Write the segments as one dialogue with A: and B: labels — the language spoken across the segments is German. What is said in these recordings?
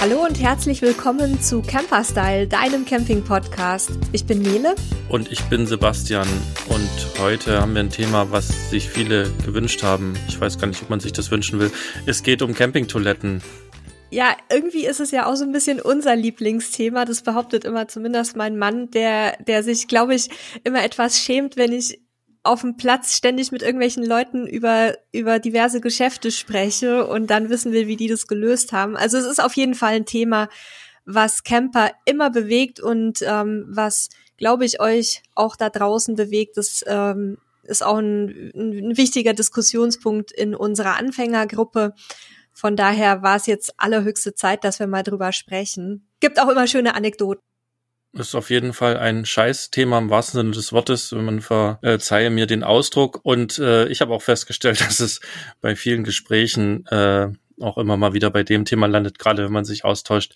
A: Hallo und herzlich willkommen zu Camper Style, deinem Camping-Podcast. Ich bin Nele.
B: Und ich bin Sebastian. Und heute haben wir ein Thema, was sich viele gewünscht haben. Ich weiß gar nicht, ob man sich das wünschen will. Es geht um Campingtoiletten.
A: Ja, irgendwie ist es ja auch so ein bisschen unser Lieblingsthema. Das behauptet immer zumindest mein Mann, der, der sich, glaube ich, immer etwas schämt, wenn ich auf dem Platz ständig mit irgendwelchen Leuten über, über diverse Geschäfte spreche und dann wissen will, wie die das gelöst haben. Also es ist auf jeden Fall ein Thema, was Camper immer bewegt und ähm, was, glaube ich, euch auch da draußen bewegt. Das ähm, ist auch ein, ein wichtiger Diskussionspunkt in unserer Anfängergruppe. Von daher war es jetzt allerhöchste Zeit, dass wir mal drüber sprechen. Gibt auch immer schöne Anekdoten
B: ist auf jeden Fall ein Scheißthema im wahrsten Sinne des Wortes. Man verzeihe mir den Ausdruck. Und äh, ich habe auch festgestellt, dass es bei vielen Gesprächen äh, auch immer mal wieder bei dem Thema landet, gerade wenn man sich austauscht,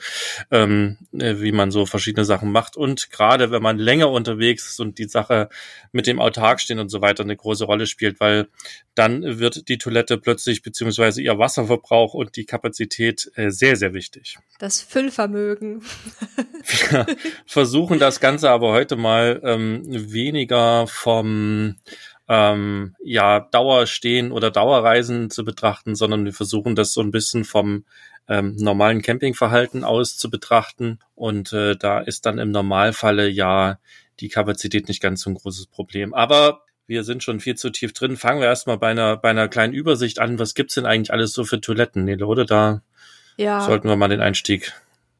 B: ähm, äh, wie man so verschiedene Sachen macht. Und gerade wenn man länger unterwegs ist und die Sache mit dem Autark stehen und so weiter eine große Rolle spielt, weil dann wird die Toilette plötzlich beziehungsweise ihr Wasserverbrauch und die Kapazität äh, sehr, sehr wichtig.
A: Das Füllvermögen.
B: Wir versuchen das Ganze aber heute mal ähm, weniger vom ähm, ja Dauerstehen oder Dauerreisen zu betrachten, sondern wir versuchen das so ein bisschen vom ähm, normalen Campingverhalten aus zu betrachten. Und äh, da ist dann im Normalfalle ja die Kapazität nicht ganz so ein großes Problem. Aber wir sind schon viel zu tief drin. Fangen wir erstmal bei einer, bei einer kleinen Übersicht an. Was gibt's denn eigentlich alles so für Toiletten, Nele, oder? Da ja. sollten wir mal den Einstieg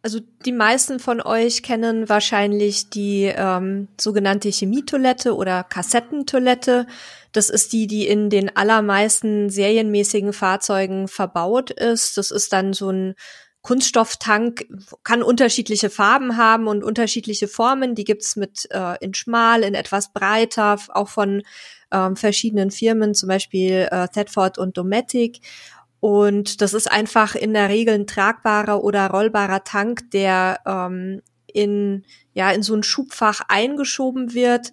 A: also die meisten von euch kennen wahrscheinlich die ähm, sogenannte Chemietoilette oder Kassettentoilette. Das ist die, die in den allermeisten serienmäßigen Fahrzeugen verbaut ist. Das ist dann so ein Kunststofftank, kann unterschiedliche Farben haben und unterschiedliche Formen. Die gibt's mit äh, in schmal, in etwas breiter, auch von ähm, verschiedenen Firmen, zum Beispiel äh, Thetford und Dometic. Und das ist einfach in der Regel ein tragbarer oder rollbarer Tank, der ähm, in, ja, in so ein Schubfach eingeschoben wird.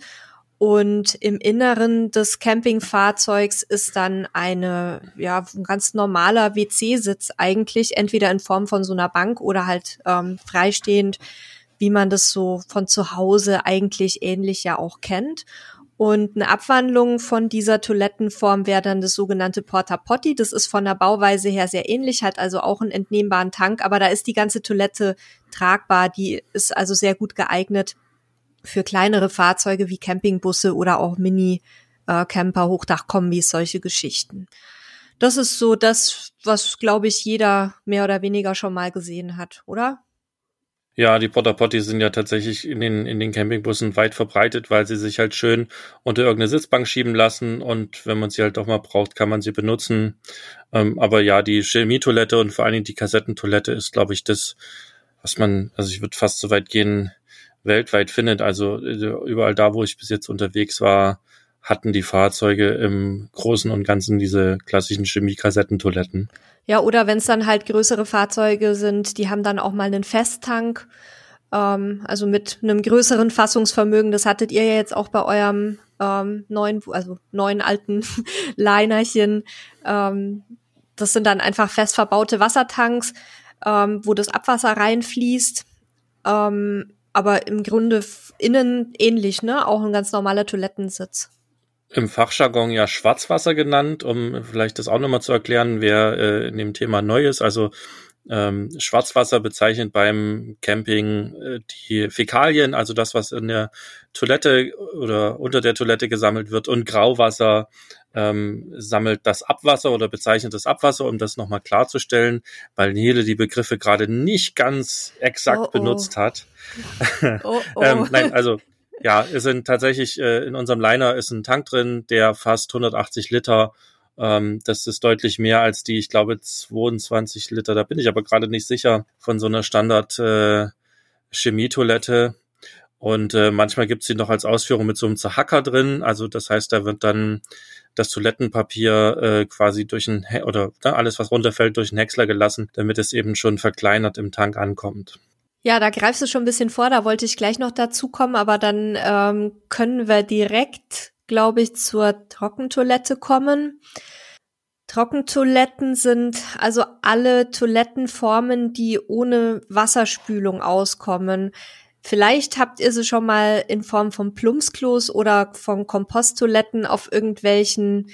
A: Und im Inneren des Campingfahrzeugs ist dann eine, ja, ein ganz normaler WC-Sitz eigentlich, entweder in Form von so einer Bank oder halt ähm, freistehend, wie man das so von zu Hause eigentlich ähnlich ja auch kennt. Und eine Abwandlung von dieser Toilettenform wäre dann das sogenannte Porta Potty. Das ist von der Bauweise her sehr ähnlich, hat also auch einen entnehmbaren Tank, aber da ist die ganze Toilette tragbar. Die ist also sehr gut geeignet für kleinere Fahrzeuge wie Campingbusse oder auch Mini-Camper, Hochdachkombis, solche Geschichten. Das ist so das, was, glaube ich, jeder mehr oder weniger schon mal gesehen hat, oder?
B: Ja, die Porta Potty sind ja tatsächlich in den, in den Campingbussen weit verbreitet, weil sie sich halt schön unter irgendeine Sitzbank schieben lassen und wenn man sie halt doch mal braucht, kann man sie benutzen. Ähm, aber ja, die Chemietoilette und vor allen Dingen die Kassettentoilette ist, glaube ich, das, was man, also ich würde fast so weit gehen, weltweit findet. Also äh, überall da, wo ich bis jetzt unterwegs war, hatten die Fahrzeuge im Großen und Ganzen diese klassischen Chemiekassettentoiletten.
A: Ja, oder wenn es dann halt größere Fahrzeuge sind, die haben dann auch mal einen Festtank, ähm, also mit einem größeren Fassungsvermögen. Das hattet ihr ja jetzt auch bei eurem ähm, neuen, also neuen alten Linerchen. Ähm, das sind dann einfach fest verbaute Wassertanks, ähm, wo das Abwasser reinfließt. Ähm, aber im Grunde innen ähnlich, ne? Auch ein ganz normaler Toilettensitz
B: im Fachjargon ja Schwarzwasser genannt, um vielleicht das auch nochmal zu erklären, wer äh, in dem Thema neu ist. Also ähm, Schwarzwasser bezeichnet beim Camping äh, die Fäkalien, also das, was in der Toilette oder unter der Toilette gesammelt wird, und Grauwasser ähm, sammelt das Abwasser oder bezeichnet das Abwasser, um das nochmal klarzustellen, weil Nele die Begriffe gerade nicht ganz exakt oh, oh. benutzt hat. Oh, oh. ähm, nein, also ja, es sind tatsächlich äh, in unserem Liner ist ein Tank drin, der fast 180 Liter. Ähm, das ist deutlich mehr als die, ich glaube, 22 Liter. Da bin ich aber gerade nicht sicher von so einer Standard äh, Chemietoilette. Und äh, manchmal gibt's sie noch als Ausführung mit so einem Zahacker drin. Also das heißt, da wird dann das Toilettenpapier äh, quasi durch ein oder ne, alles, was runterfällt, durch einen Häcksler gelassen, damit es eben schon verkleinert im Tank ankommt.
A: Ja, da greifst du schon ein bisschen vor, da wollte ich gleich noch dazu kommen, aber dann ähm, können wir direkt, glaube ich, zur Trockentoilette kommen. Trockentoiletten sind also alle Toilettenformen, die ohne Wasserspülung auskommen. Vielleicht habt ihr sie schon mal in Form von Plumpsklos oder von Komposttoiletten auf irgendwelchen,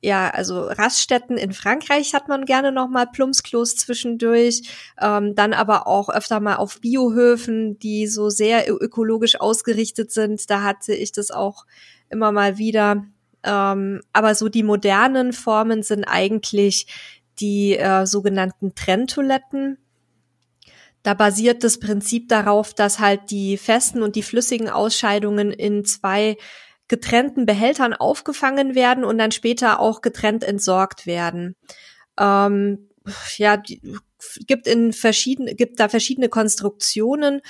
A: ja, also Raststätten in Frankreich hat man gerne noch mal Plumpsklos zwischendurch, ähm, dann aber auch öfter mal auf Biohöfen, die so sehr ökologisch ausgerichtet sind. Da hatte ich das auch immer mal wieder. Ähm, aber so die modernen Formen sind eigentlich die äh, sogenannten Trenntoiletten. Da basiert das Prinzip darauf, dass halt die festen und die flüssigen Ausscheidungen in zwei getrennten Behältern aufgefangen werden und dann später auch getrennt entsorgt werden. Ähm, ja, gibt in verschiedene, gibt da verschiedene Konstruktionen.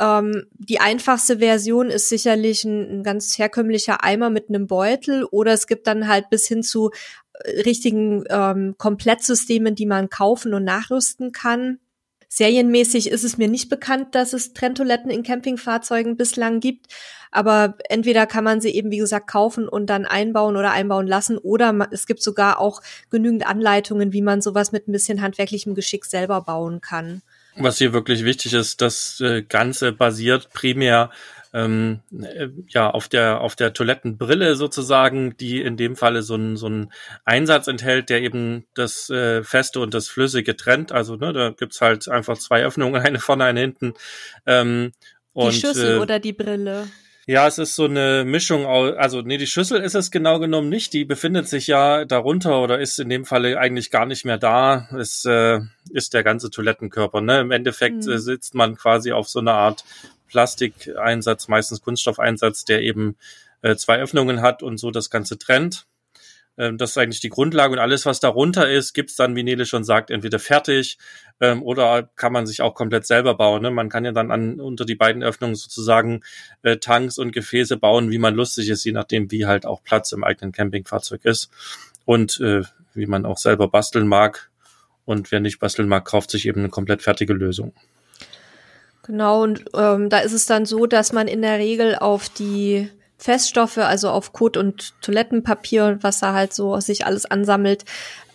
A: Ähm, die einfachste Version ist sicherlich ein, ein, ganz herkömmlicher Eimer mit einem Beutel oder es gibt dann halt bis hin zu äh, richtigen ähm, Komplettsystemen, die man kaufen und nachrüsten kann. Serienmäßig ist es mir nicht bekannt, dass es Trenntoiletten in Campingfahrzeugen bislang gibt. Aber entweder kann man sie eben, wie gesagt, kaufen und dann einbauen oder einbauen lassen. Oder es gibt sogar auch genügend Anleitungen, wie man sowas mit ein bisschen handwerklichem Geschick selber bauen kann.
B: Was hier wirklich wichtig ist, das äh, Ganze basiert primär ähm, äh, ja auf der auf der Toilettenbrille sozusagen, die in dem Falle so einen so einen Einsatz enthält, der eben das äh, Feste und das Flüssige trennt. Also ne, da gibt's halt einfach zwei Öffnungen, eine vorne, eine hinten. Ähm,
A: und, die Schüssel äh, oder die Brille?
B: Ja, es ist so eine Mischung also nee, die Schüssel ist es genau genommen nicht, die befindet sich ja darunter oder ist in dem Falle eigentlich gar nicht mehr da. Es äh, ist der ganze Toilettenkörper. Ne? Im Endeffekt mhm. sitzt man quasi auf so einer Art Plastikeinsatz, meistens Kunststoffeinsatz, der eben äh, zwei Öffnungen hat und so das Ganze trennt. Ähm, das ist eigentlich die Grundlage und alles, was darunter ist, gibt's dann, wie Nele schon sagt, entweder fertig ähm, oder kann man sich auch komplett selber bauen. Ne? Man kann ja dann an, unter die beiden Öffnungen sozusagen äh, Tanks und Gefäße bauen, wie man lustig ist, je nachdem, wie halt auch Platz im eigenen Campingfahrzeug ist und äh, wie man auch selber basteln mag. Und wer nicht basteln mag, kauft sich eben eine komplett fertige Lösung.
A: Genau, und ähm, da ist es dann so, dass man in der Regel auf die Feststoffe, also auf Kot und Toilettenpapier, was da halt so sich alles ansammelt,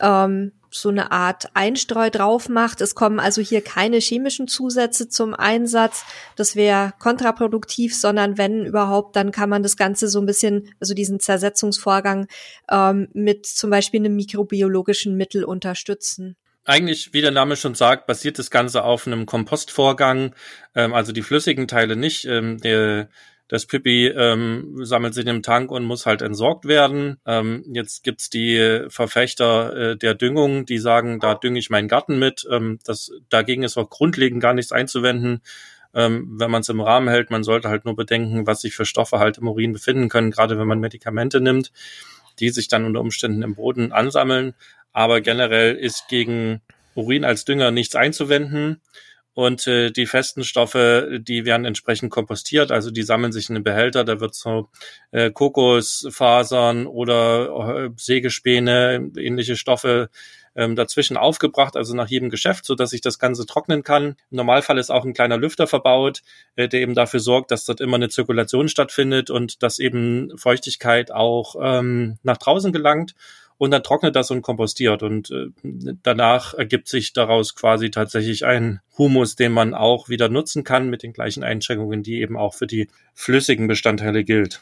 A: ähm, so eine Art Einstreu drauf macht. Es kommen also hier keine chemischen Zusätze zum Einsatz. Das wäre kontraproduktiv, sondern wenn überhaupt, dann kann man das Ganze so ein bisschen, also diesen Zersetzungsvorgang ähm, mit zum Beispiel einem mikrobiologischen Mittel unterstützen.
B: Eigentlich, wie der Name schon sagt, basiert das Ganze auf einem Kompostvorgang, ähm, also die flüssigen Teile nicht. Ähm, der das Pipi ähm, sammelt sich im Tank und muss halt entsorgt werden. Ähm, jetzt gibt's die Verfechter äh, der Düngung, die sagen, da dünge ich meinen Garten mit. Ähm, das, dagegen ist auch grundlegend gar nichts einzuwenden. Ähm, wenn man es im Rahmen hält, man sollte halt nur bedenken, was sich für Stoffe halt im Urin befinden können, gerade wenn man Medikamente nimmt, die sich dann unter Umständen im Boden ansammeln. Aber generell ist gegen Urin als Dünger nichts einzuwenden. Und äh, die festen Stoffe, die werden entsprechend kompostiert, also die sammeln sich in den Behälter, da wird so äh, Kokosfasern oder äh, Sägespäne, ähnliche Stoffe ähm, dazwischen aufgebracht, also nach jedem Geschäft, so dass sich das Ganze trocknen kann. Im Normalfall ist auch ein kleiner Lüfter verbaut, äh, der eben dafür sorgt, dass dort immer eine Zirkulation stattfindet und dass eben Feuchtigkeit auch ähm, nach draußen gelangt und dann trocknet das und kompostiert und äh, danach ergibt sich daraus quasi tatsächlich ein Humus, den man auch wieder nutzen kann mit den gleichen Einschränkungen, die eben auch für die flüssigen Bestandteile gilt.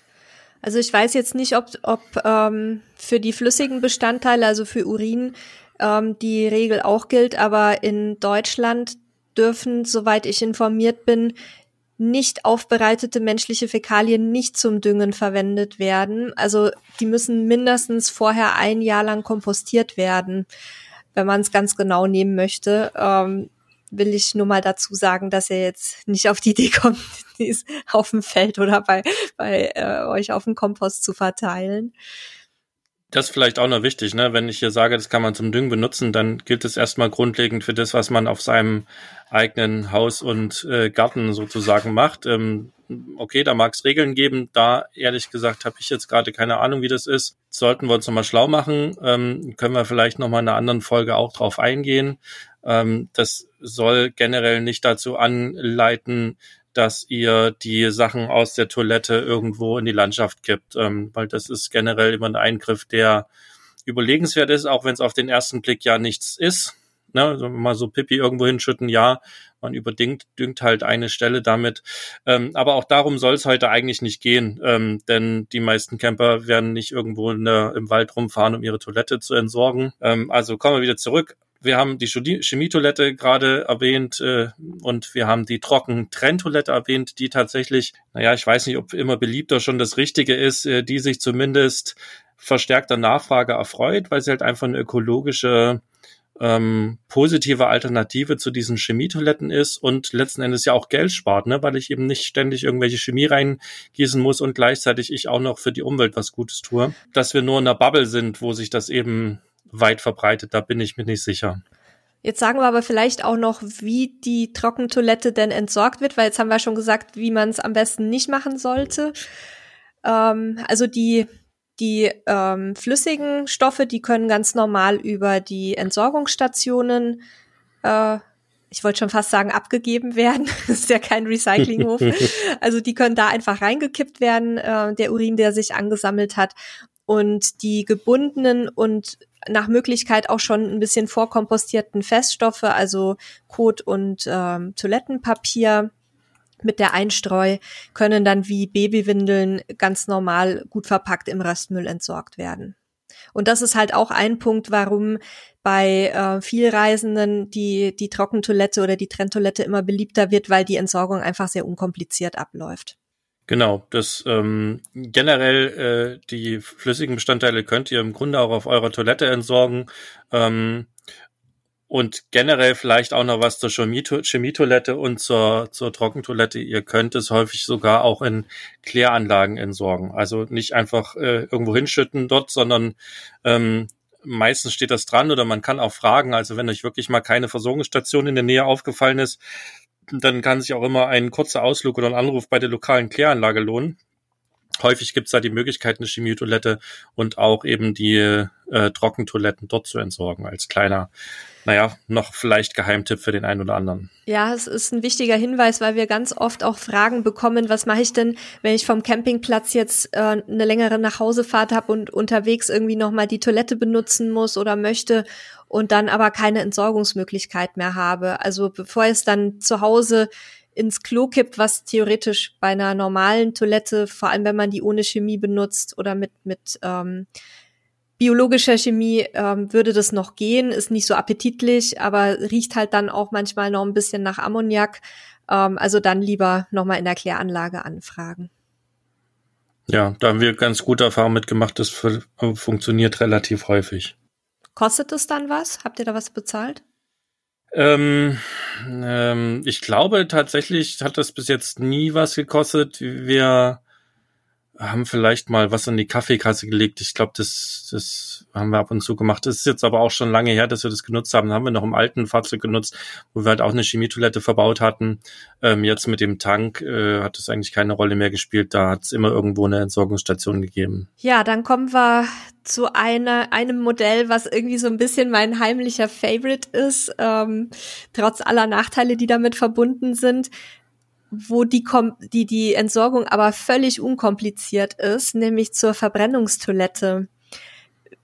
A: Also ich weiß jetzt nicht, ob, ob ähm, für die flüssigen Bestandteile, also für Urin, ähm, die Regel auch gilt, aber in Deutschland dürfen, soweit ich informiert bin, nicht aufbereitete menschliche Fäkalien nicht zum Düngen verwendet werden. Also die müssen mindestens vorher ein Jahr lang kompostiert werden, wenn man es ganz genau nehmen möchte. Ähm, will ich nur mal dazu sagen, dass ihr jetzt nicht auf die Idee kommt, dies auf dem Feld oder bei, bei äh, euch auf dem Kompost zu verteilen.
B: Das ist vielleicht auch noch wichtig, ne? Wenn ich hier sage, das kann man zum Düngen benutzen, dann gilt es erstmal grundlegend für das, was man auf seinem eigenen Haus und äh, Garten sozusagen macht. Ähm, okay, da mag es Regeln geben. Da ehrlich gesagt habe ich jetzt gerade keine Ahnung, wie das ist. Sollten wir uns nochmal schlau machen, ähm, können wir vielleicht nochmal in einer anderen Folge auch drauf eingehen. Ähm, das soll generell nicht dazu anleiten, dass ihr die Sachen aus der Toilette irgendwo in die Landschaft kippt, ähm, weil das ist generell immer ein Eingriff, der überlegenswert ist, auch wenn es auf den ersten Blick ja nichts ist. Ne, also mal so Pipi irgendwo hinschütten, ja, man überdüngt düngt halt eine Stelle damit. Ähm, aber auch darum soll es heute eigentlich nicht gehen, ähm, denn die meisten Camper werden nicht irgendwo der, im Wald rumfahren, um ihre Toilette zu entsorgen. Ähm, also kommen wir wieder zurück. Wir haben die Chemietoilette gerade erwähnt äh, und wir haben die Trocken-Trenntoilette erwähnt, die tatsächlich, naja, ich weiß nicht, ob immer beliebter schon das Richtige ist, äh, die sich zumindest verstärkter Nachfrage erfreut, weil sie halt einfach eine ökologische ähm, positive Alternative zu diesen Chemietoiletten ist und letzten Endes ja auch Geld spart, ne, weil ich eben nicht ständig irgendwelche Chemie reingießen muss und gleichzeitig ich auch noch für die Umwelt was Gutes tue. Dass wir nur in einer Bubble sind, wo sich das eben weit verbreitet, da bin ich mir nicht sicher.
A: Jetzt sagen wir aber vielleicht auch noch, wie die Trockentoilette denn entsorgt wird, weil jetzt haben wir schon gesagt, wie man es am besten nicht machen sollte. Ähm, also die die ähm, flüssigen Stoffe, die können ganz normal über die Entsorgungsstationen, äh, ich wollte schon fast sagen, abgegeben werden. das ist ja kein Recyclinghof. also die können da einfach reingekippt werden, äh, der Urin, der sich angesammelt hat. Und die gebundenen und nach Möglichkeit auch schon ein bisschen vorkompostierten Feststoffe, also Kot und ähm, Toilettenpapier, mit der Einstreu können dann wie Babywindeln ganz normal gut verpackt im Restmüll entsorgt werden. Und das ist halt auch ein Punkt, warum bei äh, Vielreisenden die, die Trockentoilette oder die Trenntoilette immer beliebter wird, weil die Entsorgung einfach sehr unkompliziert abläuft.
B: Genau, das ähm, generell äh, die flüssigen Bestandteile könnt ihr im Grunde auch auf eurer Toilette entsorgen. Ähm, und generell vielleicht auch noch was zur Chemietoilette und zur, zur Trockentoilette. Ihr könnt es häufig sogar auch in Kläranlagen entsorgen. Also nicht einfach äh, irgendwo hinschütten dort, sondern ähm, meistens steht das dran oder man kann auch fragen. Also wenn euch wirklich mal keine Versorgungsstation in der Nähe aufgefallen ist, dann kann sich auch immer ein kurzer Ausflug oder ein Anruf bei der lokalen Kläranlage lohnen. Häufig gibt es da die Möglichkeit, eine Chemietoilette und auch eben die äh, Trockentoiletten dort zu entsorgen als kleiner naja, noch vielleicht Geheimtipp für den einen oder anderen.
A: Ja, es ist ein wichtiger Hinweis, weil wir ganz oft auch Fragen bekommen, was mache ich denn, wenn ich vom Campingplatz jetzt äh, eine längere Nachhausefahrt habe und unterwegs irgendwie nochmal die Toilette benutzen muss oder möchte und dann aber keine Entsorgungsmöglichkeit mehr habe. Also bevor es dann zu Hause ins Klo kippt, was theoretisch bei einer normalen Toilette, vor allem wenn man die ohne Chemie benutzt oder mit, mit ähm, biologischer Chemie ähm, würde das noch gehen, ist nicht so appetitlich, aber riecht halt dann auch manchmal noch ein bisschen nach Ammoniak. Ähm, also dann lieber nochmal in der Kläranlage anfragen.
B: Ja, da haben wir ganz gute Erfahrungen mitgemacht. Das funktioniert relativ häufig.
A: Kostet es dann was? Habt ihr da was bezahlt?
B: Ähm, ähm, ich glaube tatsächlich hat das bis jetzt nie was gekostet. Wir haben vielleicht mal was in die Kaffeekasse gelegt. Ich glaube, das, das haben wir ab und zu gemacht. Das ist jetzt aber auch schon lange her, dass wir das genutzt haben. Das haben wir noch im alten Fahrzeug genutzt, wo wir halt auch eine Chemietoilette verbaut hatten. Ähm, jetzt mit dem Tank äh, hat es eigentlich keine Rolle mehr gespielt. Da hat es immer irgendwo eine Entsorgungsstation gegeben.
A: Ja, dann kommen wir zu einer, einem Modell, was irgendwie so ein bisschen mein heimlicher Favorite ist, ähm, trotz aller Nachteile, die damit verbunden sind wo die, die, die Entsorgung aber völlig unkompliziert ist, nämlich zur Verbrennungstoilette.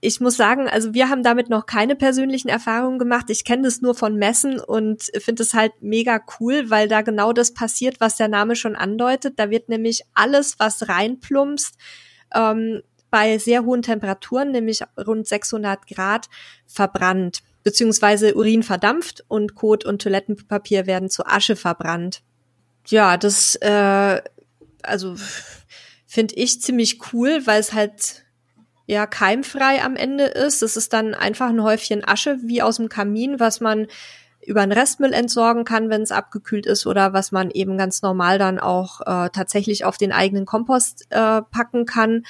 A: Ich muss sagen, also wir haben damit noch keine persönlichen Erfahrungen gemacht. Ich kenne das nur von Messen und finde es halt mega cool, weil da genau das passiert, was der Name schon andeutet. Da wird nämlich alles, was reinplumpst, ähm, bei sehr hohen Temperaturen, nämlich rund 600 Grad, verbrannt. Beziehungsweise Urin verdampft und Kot und Toilettenpapier werden zu Asche verbrannt ja, das äh, also finde ich ziemlich cool, weil es halt ja keimfrei am Ende ist. Es ist dann einfach ein Häufchen Asche wie aus dem Kamin, was man über den Restmüll entsorgen kann, wenn es abgekühlt ist oder was man eben ganz normal dann auch äh, tatsächlich auf den eigenen Kompost äh, packen kann.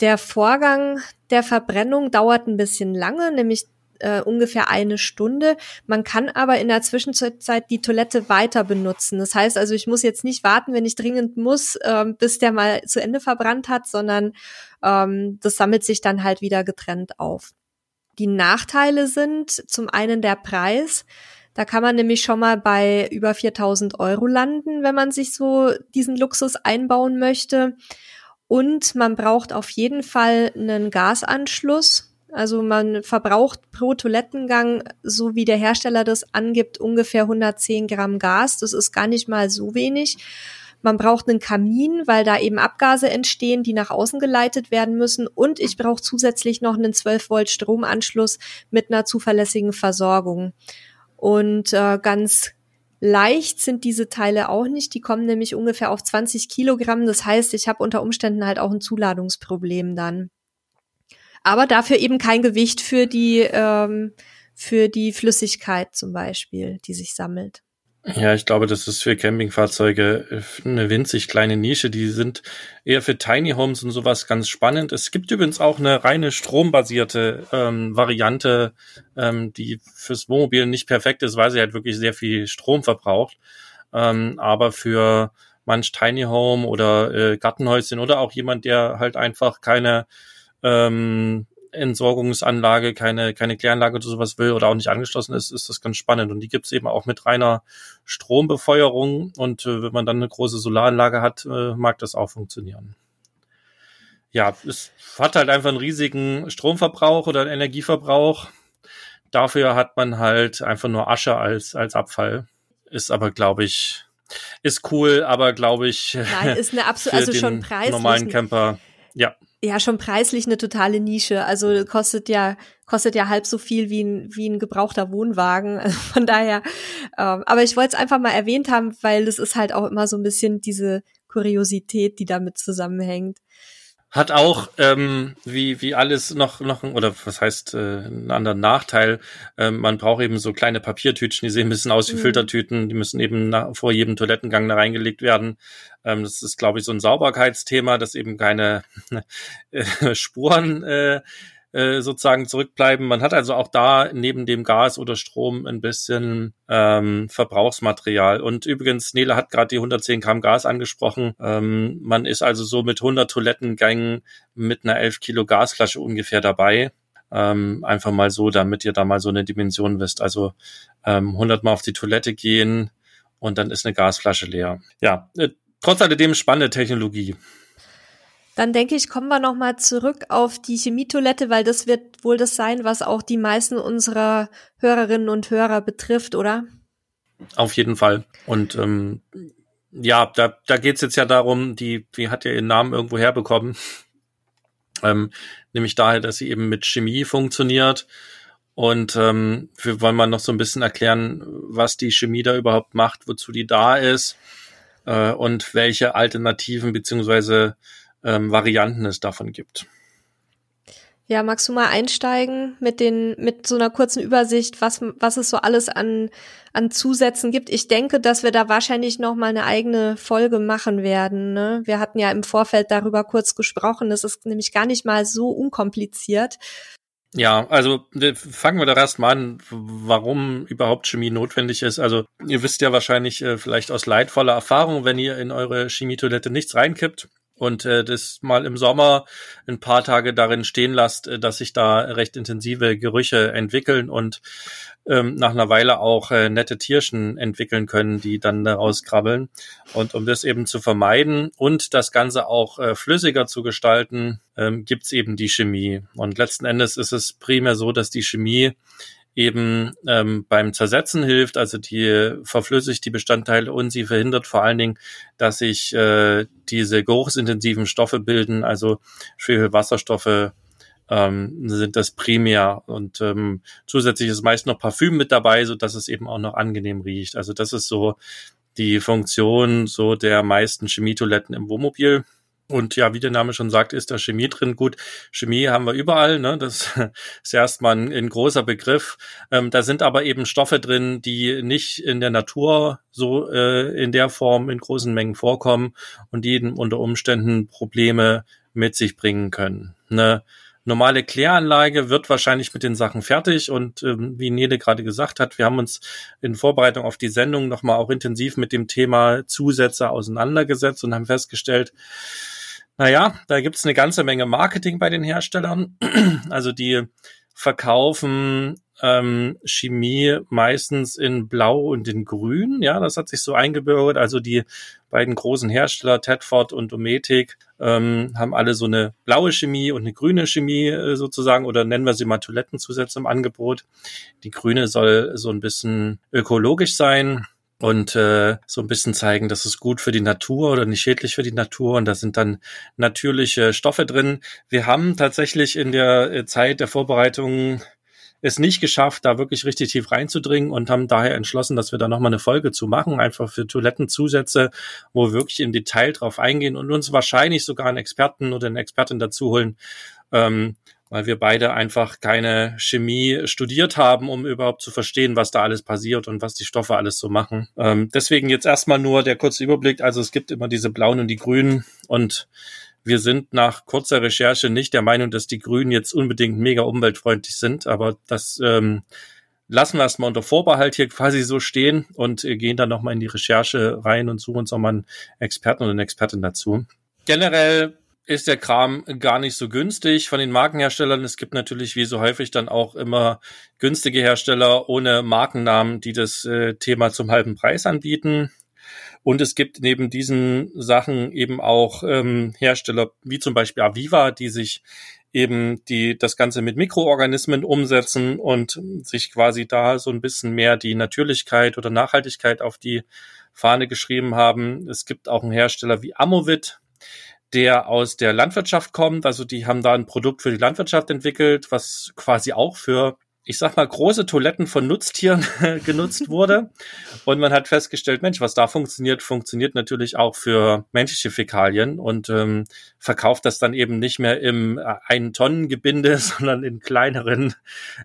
A: Der Vorgang der Verbrennung dauert ein bisschen lange, nämlich äh, ungefähr eine Stunde. Man kann aber in der Zwischenzeit die Toilette weiter benutzen. Das heißt also, ich muss jetzt nicht warten, wenn ich dringend muss, ähm, bis der mal zu Ende verbrannt hat, sondern ähm, das sammelt sich dann halt wieder getrennt auf. Die Nachteile sind zum einen der Preis. Da kann man nämlich schon mal bei über 4000 Euro landen, wenn man sich so diesen Luxus einbauen möchte. Und man braucht auf jeden Fall einen Gasanschluss Also man verbraucht pro Toilettengang, so wie der Hersteller das angibt, ungefähr 110 Gramm Gas. Das ist gar nicht mal so wenig. Man braucht einen Kamin, weil da eben Abgase entstehen, die nach außen geleitet werden müssen. Und ich brauche zusätzlich noch einen 12 Volt Stromanschluss mit einer zuverlässigen Versorgung. Und äh, ganz leicht sind diese Teile auch nicht. Die kommen nämlich ungefähr auf 20 Kilogramm. Das heißt, ich habe unter Umständen halt auch ein Zuladungsproblem dann. Aber dafür eben kein Gewicht für die ähm, für die Flüssigkeit zum Beispiel, die sich sammelt.
B: Ja, ich glaube, das ist für Campingfahrzeuge äh, eine winzig kleine Nische. Die sind eher für Tiny Homes und sowas ganz spannend. Es gibt übrigens auch eine reine strombasierte ähm, Variante, ähm, die fürs Wohnmobil nicht perfekt ist, weil sie halt wirklich sehr viel Strom verbraucht. Ähm, aber für manch Tiny Home oder äh, Gartenhäuschen oder auch jemand, der halt einfach keine ähm, Entsorgungsanlage, keine, keine Kläranlage oder sowas will oder auch nicht angeschlossen ist, ist das ganz spannend. Und die gibt's eben auch mit reiner Strombefeuerung. Und äh, wenn man dann eine große Solaranlage hat, äh, mag das auch funktionieren. Ja, es hat halt einfach einen riesigen Stromverbrauch oder einen Energieverbrauch. Dafür hat man halt einfach nur Asche als, als Abfall. Ist aber, glaube ich, ist cool, aber glaube ich,
A: Nein, ist eine absolut, also schon preislich.
B: normalen Camper, ja
A: ja schon preislich eine totale Nische. Also kostet ja kostet ja halb so viel wie ein wie ein gebrauchter Wohnwagen. Also von daher. Ähm, aber ich wollte es einfach mal erwähnt haben, weil es ist halt auch immer so ein bisschen diese Kuriosität, die damit zusammenhängt.
B: Hat auch, ähm, wie, wie alles noch, noch, oder was heißt, äh, einen anderen Nachteil. Ähm, man braucht eben so kleine Papiertütchen, die sehen ein bisschen aus wie mhm. Filtertüten, die müssen eben nach, vor jedem Toilettengang da reingelegt werden. Ähm, das ist, glaube ich, so ein Sauberkeitsthema, dass eben keine äh, Spuren äh, äh, sozusagen zurückbleiben. Man hat also auch da neben dem Gas oder Strom ein bisschen ähm, Verbrauchsmaterial. Und übrigens, Nele hat gerade die 110 Gramm Gas angesprochen. Ähm, man ist also so mit 100 Toilettengängen mit einer 11 Kilo Gasflasche ungefähr dabei. Ähm, einfach mal so, damit ihr da mal so eine Dimension wisst. Also ähm, 100 Mal auf die Toilette gehen und dann ist eine Gasflasche leer. Ja, äh, trotz alledem spannende Technologie.
A: Dann denke ich, kommen wir nochmal zurück auf die Chemietoilette, weil das wird wohl das sein, was auch die meisten unserer Hörerinnen und Hörer betrifft, oder?
B: Auf jeden Fall. Und ähm, ja, da, da geht es jetzt ja darum, die, die hat ja ihren Namen irgendwo herbekommen. Ähm, nämlich daher, dass sie eben mit Chemie funktioniert. Und ähm, wir wollen mal noch so ein bisschen erklären, was die Chemie da überhaupt macht, wozu die da ist äh, und welche Alternativen beziehungsweise ähm, Varianten es davon gibt.
A: Ja, magst du mal einsteigen mit den, mit so einer kurzen Übersicht, was, was es so alles an, an Zusätzen gibt? Ich denke, dass wir da wahrscheinlich noch mal eine eigene Folge machen werden. Ne? Wir hatten ja im Vorfeld darüber kurz gesprochen. Das ist nämlich gar nicht mal so unkompliziert.
B: Ja, also fangen wir da erst mal an, warum überhaupt Chemie notwendig ist. Also ihr wisst ja wahrscheinlich äh, vielleicht aus leidvoller Erfahrung, wenn ihr in eure Chemietoilette nichts reinkippt, und äh, das mal im Sommer ein paar Tage darin stehen lasst, äh, dass sich da recht intensive Gerüche entwickeln und ähm, nach einer Weile auch äh, nette Tierchen entwickeln können, die dann daraus krabbeln. Und um das eben zu vermeiden und das Ganze auch äh, flüssiger zu gestalten, ähm, gibt's eben die Chemie. Und letzten Endes ist es primär so, dass die Chemie eben ähm, beim Zersetzen hilft, also die verflüssigt die Bestandteile und sie verhindert vor allen Dingen, dass sich äh, diese geruchsintensiven Stoffe bilden, also Schwefelwasserstoffe ähm, sind das primär und ähm, zusätzlich ist meist noch Parfüm mit dabei, so dass es eben auch noch angenehm riecht. Also das ist so die Funktion so der meisten Chemietoiletten im Wohnmobil. Und ja, wie der Name schon sagt, ist da Chemie drin. Gut, Chemie haben wir überall, ne? Das ist erstmal ein, ein großer Begriff. Ähm, da sind aber eben Stoffe drin, die nicht in der Natur so äh, in der Form in großen Mengen vorkommen und die unter Umständen Probleme mit sich bringen können. Eine normale Kläranlage wird wahrscheinlich mit den Sachen fertig und ähm, wie Nede gerade gesagt hat, wir haben uns in Vorbereitung auf die Sendung nochmal auch intensiv mit dem Thema Zusätze auseinandergesetzt und haben festgestellt, naja, da gibt's eine ganze Menge Marketing bei den Herstellern. Also die verkaufen ähm, Chemie meistens in Blau und in Grün. Ja, das hat sich so eingebürgert. Also die beiden großen Hersteller, Tedford und Dometic, ähm, haben alle so eine blaue Chemie und eine grüne Chemie äh, sozusagen oder nennen wir sie mal Toilettenzusätze im Angebot. Die grüne soll so ein bisschen ökologisch sein und äh, so ein bisschen zeigen, dass es gut für die Natur oder nicht schädlich für die Natur und da sind dann natürliche Stoffe drin. Wir haben tatsächlich in der äh, Zeit der Vorbereitung es nicht geschafft, da wirklich richtig tief reinzudringen und haben daher entschlossen, dass wir da nochmal eine Folge zu machen, einfach für Toilettenzusätze, wo wir wirklich im Detail drauf eingehen und uns wahrscheinlich sogar einen Experten oder eine Expertin dazu holen, ähm, weil wir beide einfach keine Chemie studiert haben, um überhaupt zu verstehen, was da alles passiert und was die Stoffe alles so machen. Ähm, deswegen jetzt erstmal nur der kurze Überblick. Also es gibt immer diese blauen und die grünen und wir sind nach kurzer Recherche nicht der Meinung, dass die Grünen jetzt unbedingt mega umweltfreundlich sind, aber das ähm, lassen wir erstmal unter Vorbehalt hier quasi so stehen und äh, gehen dann nochmal in die Recherche rein und suchen uns nochmal einen Experten oder eine Expertin dazu. Generell ist der Kram gar nicht so günstig von den Markenherstellern. Es gibt natürlich wie so häufig dann auch immer günstige Hersteller ohne Markennamen, die das äh, Thema zum halben Preis anbieten. Und es gibt neben diesen Sachen eben auch ähm, Hersteller wie zum Beispiel Aviva, die sich eben die das Ganze mit Mikroorganismen umsetzen und sich quasi da so ein bisschen mehr die Natürlichkeit oder Nachhaltigkeit auf die Fahne geschrieben haben. Es gibt auch einen Hersteller wie Amovit, der aus der Landwirtschaft kommt. Also die haben da ein Produkt für die Landwirtschaft entwickelt, was quasi auch für ich sag mal, große Toiletten von Nutztieren genutzt wurde. Und man hat festgestellt, Mensch, was da funktioniert, funktioniert natürlich auch für menschliche Fäkalien und ähm, verkauft das dann eben nicht mehr im äh, ein Tonnen Gebinde, sondern in kleineren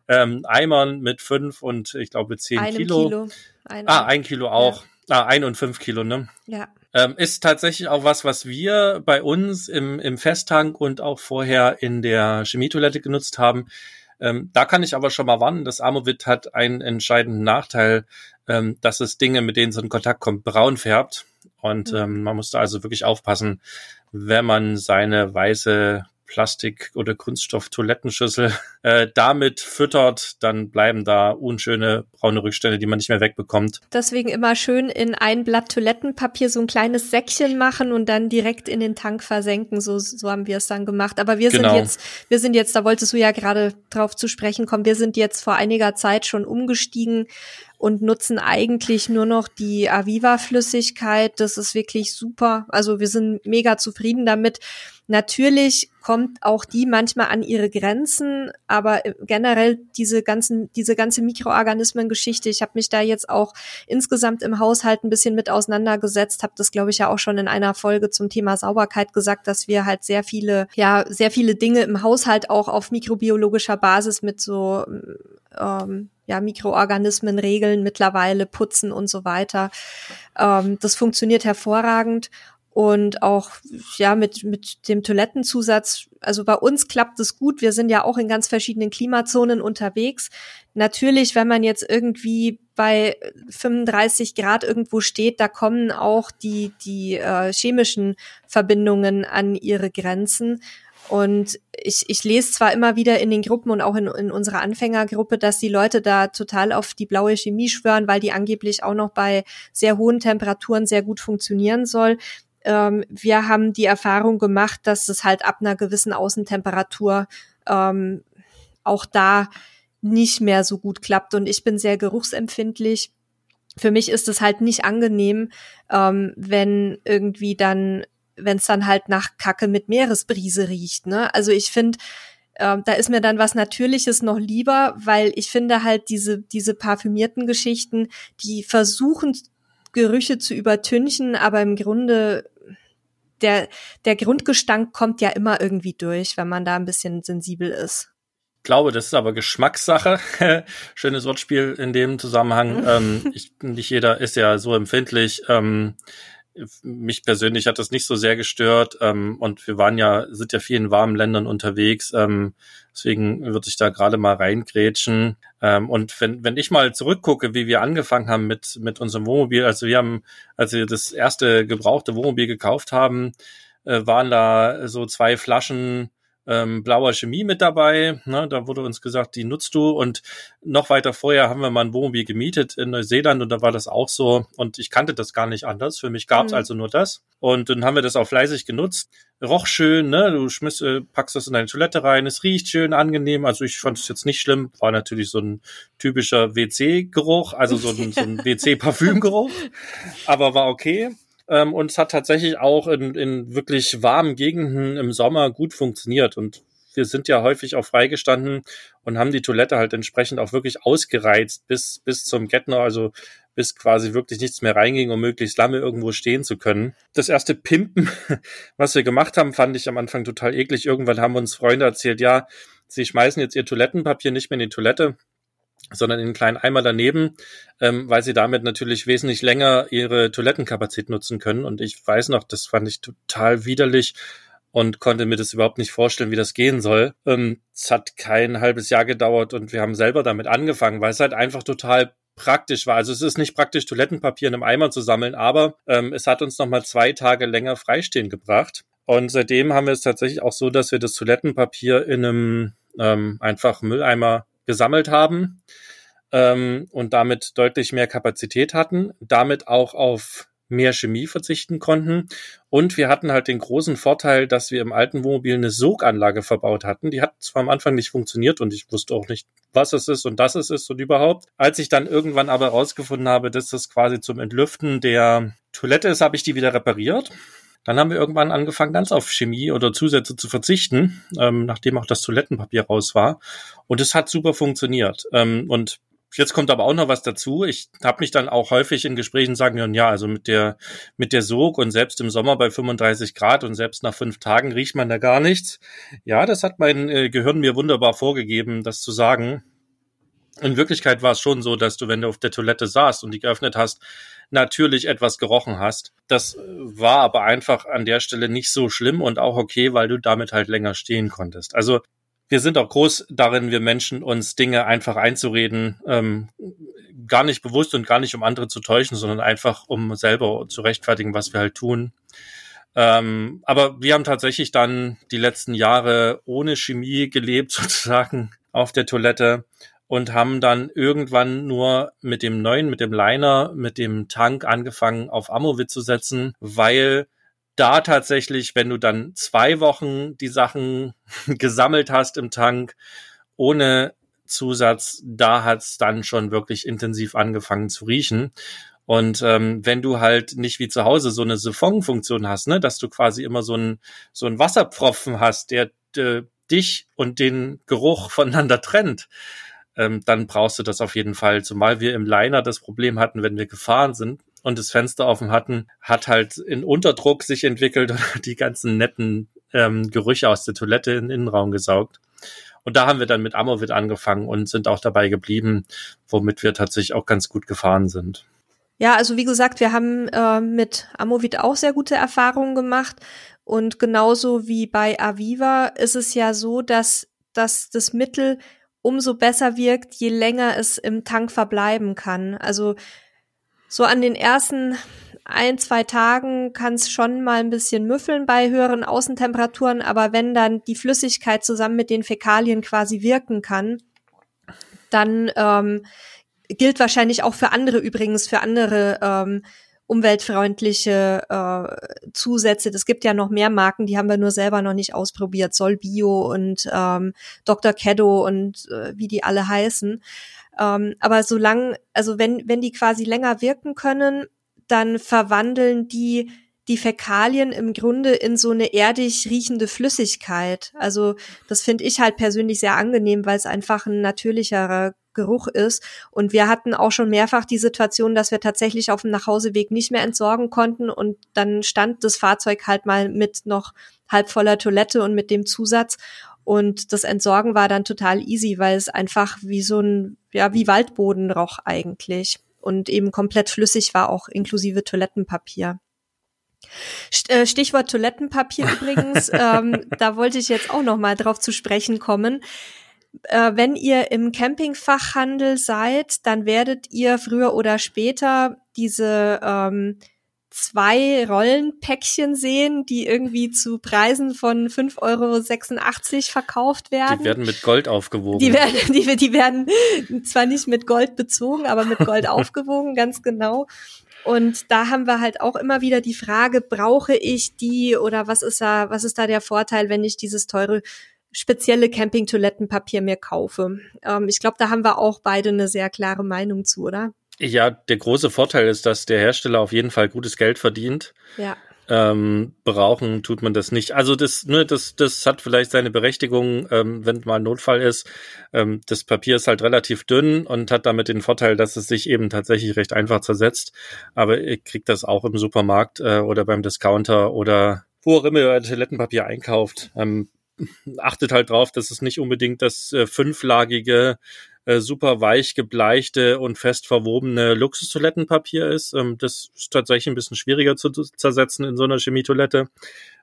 B: ähm, Eimern mit fünf und ich glaube zehn Kilo. Kilo. Ein, ah, ein Kilo auch. Ja. Ah, ein und fünf Kilo, ne?
A: Ja.
B: Ähm, ist tatsächlich auch was, was wir bei uns im, im Festtank und auch vorher in der Chemietoilette genutzt haben ähm, da kann ich aber schon mal warnen, das Amovit hat einen entscheidenden Nachteil, ähm, dass es Dinge, mit denen es in Kontakt kommt, braun färbt. Und mhm. ähm, man muss da also wirklich aufpassen, wenn man seine weiße Plastik- oder Kunststoff-Toilettenschüssel äh, damit füttert, dann bleiben da unschöne braune Rückstände, die man nicht mehr wegbekommt.
A: Deswegen immer schön in ein Blatt Toilettenpapier so ein kleines Säckchen machen und dann direkt in den Tank versenken. So, so haben wir es dann gemacht. Aber wir genau. sind jetzt, wir sind jetzt, da wolltest du ja gerade drauf zu sprechen kommen, wir sind jetzt vor einiger Zeit schon umgestiegen und nutzen eigentlich nur noch die Aviva-Flüssigkeit. Das ist wirklich super. Also wir sind mega zufrieden damit. Natürlich kommt auch die manchmal an ihre Grenzen, aber generell diese ganzen, diese ganze Mikroorganismen-Geschichte. Ich habe mich da jetzt auch insgesamt im Haushalt ein bisschen mit auseinandergesetzt, habe das glaube ich ja auch schon in einer Folge zum Thema Sauberkeit gesagt, dass wir halt sehr viele, ja sehr viele Dinge im Haushalt auch auf mikrobiologischer Basis mit so ähm, ja, Mikroorganismen regeln mittlerweile, putzen und so weiter. Ähm, das funktioniert hervorragend. Und auch, ja, mit, mit dem Toilettenzusatz, also bei uns klappt es gut. Wir sind ja auch in ganz verschiedenen Klimazonen unterwegs. Natürlich, wenn man jetzt irgendwie bei 35 Grad irgendwo steht, da kommen auch die, die äh, chemischen Verbindungen an ihre Grenzen. Und ich, ich lese zwar immer wieder in den Gruppen und auch in, in unserer Anfängergruppe, dass die Leute da total auf die blaue Chemie schwören, weil die angeblich auch noch bei sehr hohen Temperaturen sehr gut funktionieren soll. Ähm, wir haben die Erfahrung gemacht, dass es halt ab einer gewissen Außentemperatur ähm, auch da nicht mehr so gut klappt. Und ich bin sehr geruchsempfindlich. Für mich ist es halt nicht angenehm, ähm, wenn irgendwie dann wenn es dann halt nach Kacke mit Meeresbrise riecht. Ne? Also ich finde, äh, da ist mir dann was Natürliches noch lieber, weil ich finde halt diese, diese parfümierten Geschichten, die versuchen, Gerüche zu übertünchen, aber im Grunde der, der Grundgestank kommt ja immer irgendwie durch, wenn man da ein bisschen sensibel ist.
B: Ich glaube, das ist aber Geschmackssache. Schönes Wortspiel in dem Zusammenhang. ähm, ich, nicht jeder ist ja so empfindlich. Ähm, mich persönlich hat das nicht so sehr gestört ähm, und wir waren ja, sind ja viel in warmen Ländern unterwegs, ähm, deswegen würde ich da gerade mal reingrätschen. Ähm, und wenn, wenn ich mal zurückgucke, wie wir angefangen haben mit, mit unserem Wohnmobil, also wir haben, als wir das erste gebrauchte Wohnmobil gekauft haben, äh, waren da so zwei Flaschen ähm, blauer Chemie mit dabei. Ne? Da wurde uns gesagt, die nutzt du. Und noch weiter vorher haben wir mal ein Wohnmobil gemietet in Neuseeland und da war das auch so. Und ich kannte das gar nicht anders. Für mich gab es mhm. also nur das. Und dann haben wir das auch fleißig genutzt. Roch schön, ne? Du schmiss, äh, packst das in deine Toilette rein. Es riecht schön, angenehm. Also ich fand es jetzt nicht schlimm. War natürlich so ein typischer WC-Geruch, also so ein, so ein WC-Parfümgeruch. Aber war okay. Ähm, und es hat tatsächlich auch in, in wirklich warmen Gegenden im Sommer gut funktioniert. Und wir sind ja häufig auch freigestanden und haben die Toilette halt entsprechend auch wirklich ausgereizt bis, bis zum Gettner, also bis quasi wirklich nichts mehr reinging, um möglichst lange irgendwo stehen zu können. Das erste Pimpen, was wir gemacht haben, fand ich am Anfang total eklig. Irgendwann haben uns Freunde erzählt, ja, sie schmeißen jetzt ihr Toilettenpapier nicht mehr in die Toilette, sondern in einen kleinen Eimer daneben, ähm, weil sie damit natürlich wesentlich länger ihre Toilettenkapazität nutzen können. Und ich weiß noch, das fand ich total widerlich und konnte mir das überhaupt nicht vorstellen, wie das gehen soll. Ähm, es hat kein halbes Jahr gedauert und wir haben selber damit angefangen, weil es halt einfach total praktisch war. Also es ist nicht praktisch, Toilettenpapier in einem Eimer zu sammeln, aber ähm, es hat uns nochmal zwei Tage länger freistehen gebracht. Und seitdem haben wir es tatsächlich auch so, dass wir das Toilettenpapier in einem ähm, einfach Mülleimer gesammelt haben ähm, und damit deutlich mehr Kapazität hatten, damit auch auf mehr Chemie verzichten konnten. Und wir hatten halt den großen Vorteil, dass wir im alten Wohnmobil eine Soganlage verbaut hatten. Die hat zwar am Anfang nicht funktioniert und ich wusste auch nicht, was es ist und das es ist und überhaupt. Als ich dann irgendwann aber herausgefunden habe, dass das quasi zum Entlüften der Toilette ist, habe ich die wieder repariert dann haben wir irgendwann angefangen, ganz auf Chemie oder Zusätze zu verzichten, ähm, nachdem auch das Toilettenpapier raus war. Und es hat super funktioniert. Ähm, und Jetzt kommt aber auch noch was dazu. Ich habe mich dann auch häufig in Gesprächen sagen ja, also mit der mit der Sog und selbst im Sommer bei 35 Grad und selbst nach fünf Tagen riecht man da gar nichts. Ja, das hat mein äh, Gehirn mir wunderbar vorgegeben, das zu sagen. In Wirklichkeit war es schon so, dass du, wenn du auf der Toilette saßt und die geöffnet hast, natürlich etwas gerochen hast. Das war aber einfach an der Stelle nicht so schlimm und auch okay, weil du damit halt länger stehen konntest. Also wir sind auch groß darin, wir Menschen uns Dinge einfach einzureden, ähm, gar nicht bewusst und gar nicht um andere zu täuschen, sondern einfach um selber zu rechtfertigen, was wir halt tun. Ähm, aber wir haben tatsächlich dann die letzten Jahre ohne Chemie gelebt, sozusagen auf der Toilette und haben dann irgendwann nur mit dem neuen, mit dem Liner, mit dem Tank angefangen, auf Amovit zu setzen, weil da tatsächlich, wenn du dann zwei Wochen die Sachen gesammelt hast im Tank, ohne Zusatz, da hat's dann schon wirklich intensiv angefangen zu riechen. Und ähm, wenn du halt nicht wie zu Hause so eine Siphon-Funktion hast, ne, dass du quasi immer so ein so ein Wasserpfropfen hast, der äh, dich und den Geruch voneinander trennt, ähm, dann brauchst du das auf jeden Fall. Zumal wir im Liner das Problem hatten, wenn wir gefahren sind und das Fenster offen hatten, hat halt in Unterdruck sich entwickelt und die ganzen netten ähm, Gerüche aus der Toilette in den Innenraum gesaugt. Und da haben wir dann mit Amovit angefangen und sind auch dabei geblieben, womit wir tatsächlich auch ganz gut gefahren sind.
A: Ja, also wie gesagt, wir haben äh, mit Amovit auch sehr gute Erfahrungen gemacht. Und genauso wie bei Aviva ist es ja so, dass, dass das Mittel umso besser wirkt, je länger es im Tank verbleiben kann. Also so an den ersten ein, zwei Tagen kann es schon mal ein bisschen müffeln bei höheren Außentemperaturen, aber wenn dann die Flüssigkeit zusammen mit den Fäkalien quasi wirken kann, dann ähm, gilt wahrscheinlich auch für andere übrigens, für andere ähm, umweltfreundliche äh, Zusätze. Das gibt ja noch mehr Marken, die haben wir nur selber noch nicht ausprobiert. Sol Bio und ähm, Dr. Keddo und äh, wie die alle heißen. Ähm, aber solange, also wenn, wenn die quasi länger wirken können, dann verwandeln die die Fäkalien im Grunde in so eine erdig riechende Flüssigkeit. Also das finde ich halt persönlich sehr angenehm, weil es einfach ein natürlicherer Geruch ist. Und wir hatten auch schon mehrfach die Situation, dass wir tatsächlich auf dem Nachhauseweg nicht mehr entsorgen konnten und dann stand das Fahrzeug halt mal mit noch halb voller Toilette und mit dem Zusatz. Und das Entsorgen war dann total easy, weil es einfach wie so ein, ja, wie Waldboden roch eigentlich. Und eben komplett flüssig war, auch inklusive Toilettenpapier. Äh, Stichwort Toilettenpapier übrigens, ähm, da wollte ich jetzt auch noch mal drauf zu sprechen kommen äh, wenn ihr im Campingfachhandel seid, dann werdet ihr früher oder später diese ähm, zwei Rollenpäckchen sehen, die irgendwie zu Preisen von 5,86 Euro verkauft werden.
B: Die werden mit Gold aufgewogen.
A: Die werden, die, die werden zwar nicht mit Gold bezogen, aber mit Gold aufgewogen, ganz genau. Und da haben wir halt auch immer wieder die Frage, brauche ich die oder was ist da, was ist da der Vorteil, wenn ich dieses teure spezielle Camping-Toilettenpapier mir kaufe? Ähm, ich glaube, da haben wir auch beide eine sehr klare Meinung zu, oder?
B: Ja, der große Vorteil ist, dass der Hersteller auf jeden Fall gutes Geld verdient.
A: Ja.
B: Ähm, brauchen tut man das nicht. Also das, ne, das, das hat vielleicht seine Berechtigung, ähm, wenn mal ein Notfall ist. Ähm, das Papier ist halt relativ dünn und hat damit den Vorteil, dass es sich eben tatsächlich recht einfach zersetzt. Aber ihr kriegt das auch im Supermarkt äh, oder beim Discounter oder wo auch immer ihr Toilettenpapier einkauft. Ähm, achtet halt drauf, dass es nicht unbedingt das äh, fünflagige äh, super weich gebleichte und fest verwobene Luxustoilettenpapier ist. Ähm, das ist tatsächlich ein bisschen schwieriger zu zersetzen in so einer Chemietoilette.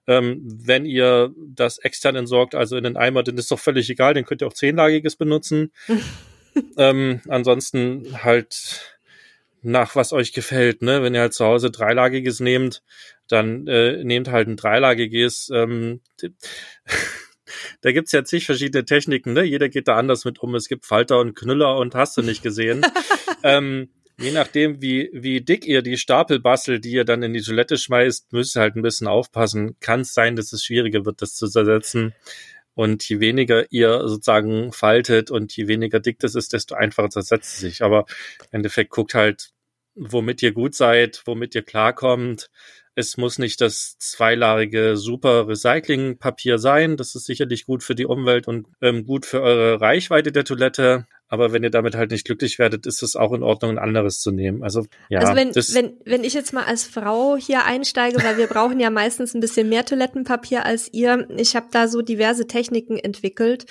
B: Ähm, wenn ihr das extern entsorgt, also in den Eimer, dann ist doch völlig egal, den könnt ihr auch zehnlagiges benutzen. ähm, ansonsten halt nach was euch gefällt, ne? Wenn ihr halt zu Hause dreilagiges nehmt, dann äh, nehmt halt ein dreilagiges. Ähm, da gibt's ja zig verschiedene Techniken, ne? Jeder geht da anders mit um. Es gibt Falter und Knüller und hast du nicht gesehen. ähm, je nachdem, wie, wie dick ihr die Stapel bastelt, die ihr dann in die Toilette schmeißt, müsst ihr halt ein bisschen aufpassen. Kann es sein, dass es schwieriger wird, das zu zersetzen. Und je weniger ihr sozusagen faltet und je weniger dick das ist, desto einfacher zersetzt es sich. Aber im Endeffekt guckt halt, womit ihr gut seid, womit ihr klarkommt. Es muss nicht das zweilarige super Recyclingpapier sein. Das ist sicherlich gut für die Umwelt und ähm, gut für eure Reichweite der Toilette. Aber wenn ihr damit halt nicht glücklich werdet, ist es auch in Ordnung, ein anderes zu nehmen. Also ja.
A: Also wenn, wenn, wenn ich jetzt mal als Frau hier einsteige, weil wir brauchen ja meistens ein bisschen mehr Toilettenpapier als ihr. Ich habe da so diverse Techniken entwickelt.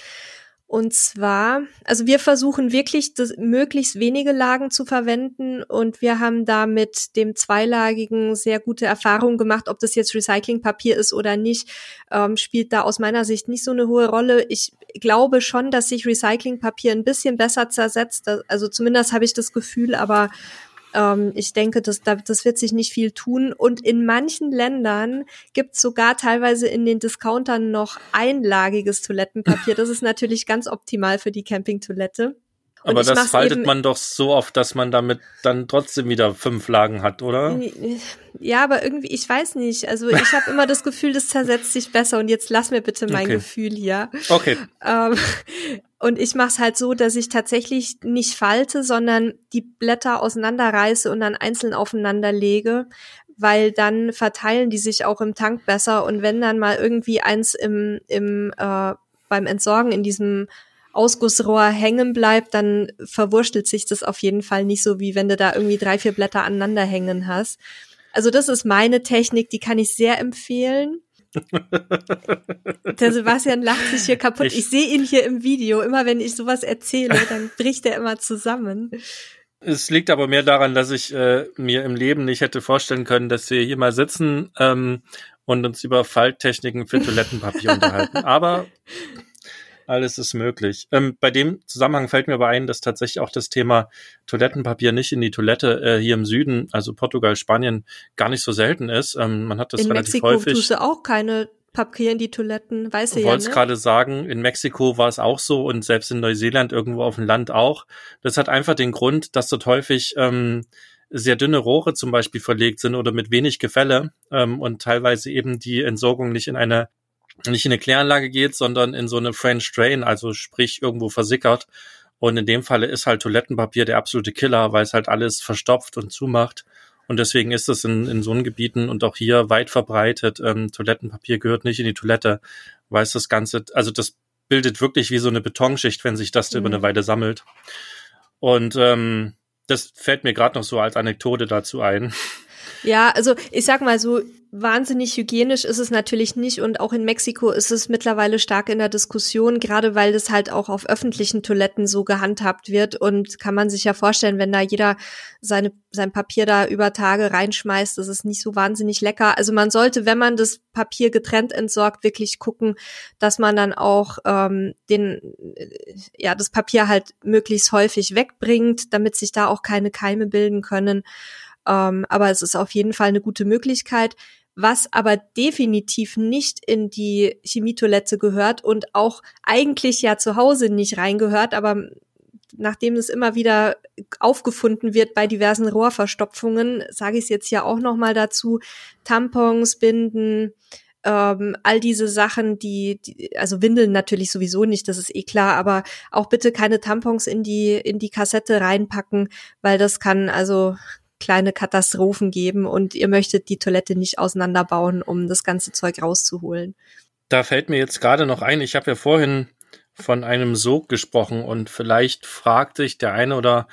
A: Und zwar, also wir versuchen wirklich, das, möglichst wenige Lagen zu verwenden und wir haben da mit dem zweilagigen sehr gute Erfahrungen gemacht. Ob das jetzt Recyclingpapier ist oder nicht, ähm, spielt da aus meiner Sicht nicht so eine hohe Rolle. Ich glaube schon, dass sich Recyclingpapier ein bisschen besser zersetzt. Also zumindest habe ich das Gefühl, aber ähm, ich denke, das, das wird sich nicht viel tun. Und in manchen Ländern gibt es sogar teilweise in den Discountern noch einlagiges Toilettenpapier. Das ist natürlich ganz optimal für die Campingtoilette.
B: Aber das faltet man doch so oft, dass man damit dann trotzdem wieder fünf Lagen hat, oder?
A: Ja, aber irgendwie, ich weiß nicht. Also ich habe immer das Gefühl, das zersetzt sich besser. Und jetzt lass mir bitte mein okay. Gefühl hier.
B: Okay.
A: Ähm, und ich mache es halt so, dass ich tatsächlich nicht falte, sondern die Blätter auseinanderreiße und dann einzeln aufeinander lege, weil dann verteilen die sich auch im Tank besser. Und wenn dann mal irgendwie eins im, im äh, beim Entsorgen in diesem Ausgussrohr hängen bleibt, dann verwurstelt sich das auf jeden Fall nicht so, wie wenn du da irgendwie drei, vier Blätter aneinander hängen hast. Also das ist meine Technik, die kann ich sehr empfehlen. Der Sebastian lacht sich hier kaputt. Ich, ich sehe ihn hier im Video. Immer wenn ich sowas erzähle, dann bricht er immer zusammen.
B: Es liegt aber mehr daran, dass ich äh, mir im Leben nicht hätte vorstellen können, dass wir hier mal sitzen ähm, und uns über Falttechniken für Toilettenpapier unterhalten. Aber alles ist möglich. Ähm, bei dem Zusammenhang fällt mir aber ein, dass tatsächlich auch das Thema Toilettenpapier nicht in die Toilette äh, hier im Süden, also Portugal, Spanien, gar nicht so selten ist. Ähm, man hat das in relativ
A: Mexiko
B: häufig.
A: tust du auch keine Papier in die Toiletten, weiß du ja. Ich
B: wollte ne? gerade sagen, in Mexiko war es auch so und selbst in Neuseeland irgendwo auf dem Land auch. Das hat einfach den Grund, dass dort häufig ähm, sehr dünne Rohre zum Beispiel verlegt sind oder mit wenig Gefälle ähm, und teilweise eben die Entsorgung nicht in eine nicht in eine Kläranlage geht, sondern in so eine French Drain, also sprich irgendwo versickert. Und in dem Falle ist halt Toilettenpapier der absolute Killer, weil es halt alles verstopft und zumacht. Und deswegen ist es in, in so einen Gebieten und auch hier weit verbreitet. Ähm, Toilettenpapier gehört nicht in die Toilette, weil es das Ganze, also das bildet wirklich wie so eine Betonschicht, wenn sich das mhm. über eine Weile sammelt. Und ähm, das fällt mir gerade noch so als Anekdote dazu ein.
A: Ja, also ich sag mal so, wahnsinnig hygienisch ist es natürlich nicht und auch in Mexiko ist es mittlerweile stark in der Diskussion, gerade weil das halt auch auf öffentlichen Toiletten so gehandhabt wird und kann man sich ja vorstellen, wenn da jeder seine, sein Papier da über Tage reinschmeißt, ist nicht so wahnsinnig lecker. Also man sollte, wenn man das Papier getrennt entsorgt, wirklich gucken, dass man dann auch ähm, den, ja, das Papier halt möglichst häufig wegbringt, damit sich da auch keine Keime bilden können. Ähm, aber es ist auf jeden Fall eine gute Möglichkeit. Was aber definitiv nicht in die Chemietoilette gehört und auch eigentlich ja zu Hause nicht reingehört, aber nachdem es immer wieder aufgefunden wird bei diversen Rohrverstopfungen, sage ich es jetzt ja auch noch mal dazu: Tampons, Binden, ähm, all diese Sachen, die, die, also Windeln natürlich sowieso nicht, das ist eh klar, aber auch bitte keine Tampons in die in die Kassette reinpacken, weil das kann also kleine Katastrophen geben und ihr möchtet die Toilette nicht auseinanderbauen, um das ganze Zeug rauszuholen.
B: Da fällt mir jetzt gerade noch ein, ich habe ja vorhin von einem Sog gesprochen und vielleicht fragt sich der eine oder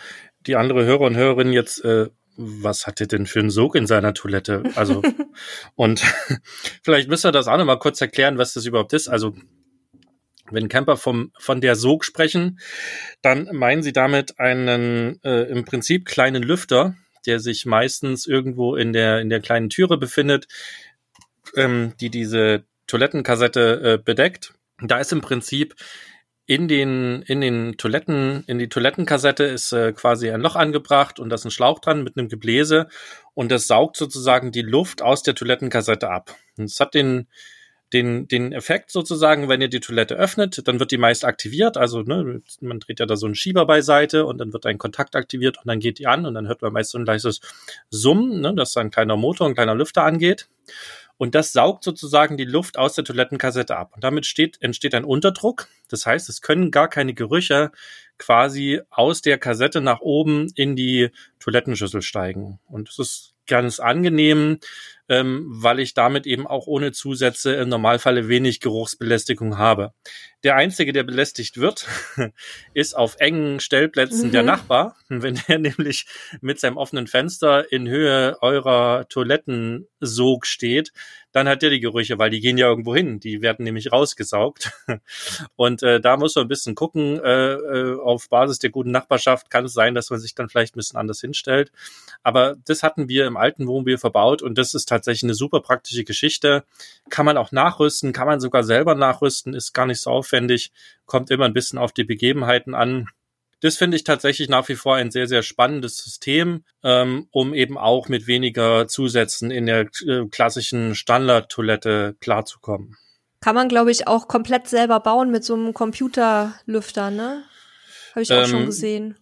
B: die andere Hörer und Hörerin jetzt, äh, was hat er denn für einen Sog in seiner Toilette? Also, und vielleicht müsst ihr das auch nochmal kurz erklären, was das überhaupt ist. Also, wenn Camper vom, von der Sog sprechen, dann meinen sie damit einen äh, im Prinzip kleinen Lüfter, der sich meistens irgendwo in der, in der kleinen Türe befindet, ähm, die diese Toilettenkassette äh, bedeckt. Da ist im Prinzip in den, in den Toiletten, in die Toilettenkassette ist äh, quasi ein Loch angebracht und da ist ein Schlauch dran mit einem Gebläse und das saugt sozusagen die Luft aus der Toilettenkassette ab. Und es hat den, den, den Effekt sozusagen, wenn ihr die Toilette öffnet, dann wird die meist aktiviert. Also ne, man dreht ja da so einen Schieber beiseite und dann wird ein Kontakt aktiviert und dann geht die an und dann hört man meist so ein leises Summen, ne, dass ein kleiner Motor, ein kleiner Lüfter angeht. Und das saugt sozusagen die Luft aus der Toilettenkassette ab. Und damit steht, entsteht ein Unterdruck. Das heißt, es können gar keine Gerüche quasi aus der Kassette nach oben in die Toilettenschüssel steigen. Und es ist ganz angenehm, ähm, weil ich damit eben auch ohne Zusätze im Normalfall wenig Geruchsbelästigung habe. Der Einzige, der belästigt wird, ist auf engen Stellplätzen mhm. der Nachbar. Wenn er nämlich mit seinem offenen Fenster in Höhe eurer Toilettensog steht, dann hat er die Gerüche, weil die gehen ja irgendwo hin. Die werden nämlich rausgesaugt. Und äh, da muss man ein bisschen gucken. Äh, äh, auf Basis der guten Nachbarschaft kann es sein, dass man sich dann vielleicht ein bisschen anders hinstellt. Aber das hatten wir im alten Wohnmobil verbaut und das ist tatsächlich eine super praktische Geschichte. Kann man auch nachrüsten, kann man sogar selber nachrüsten, ist gar nicht so aufwendig, kommt immer ein bisschen auf die Begebenheiten an. Das finde ich tatsächlich nach wie vor ein sehr, sehr spannendes System, ähm, um eben auch mit weniger Zusätzen in der äh, klassischen Standardtoilette klarzukommen.
A: Kann man, glaube ich, auch komplett selber bauen mit so einem Computerlüfter, ne? Habe ich auch ähm, schon gesehen.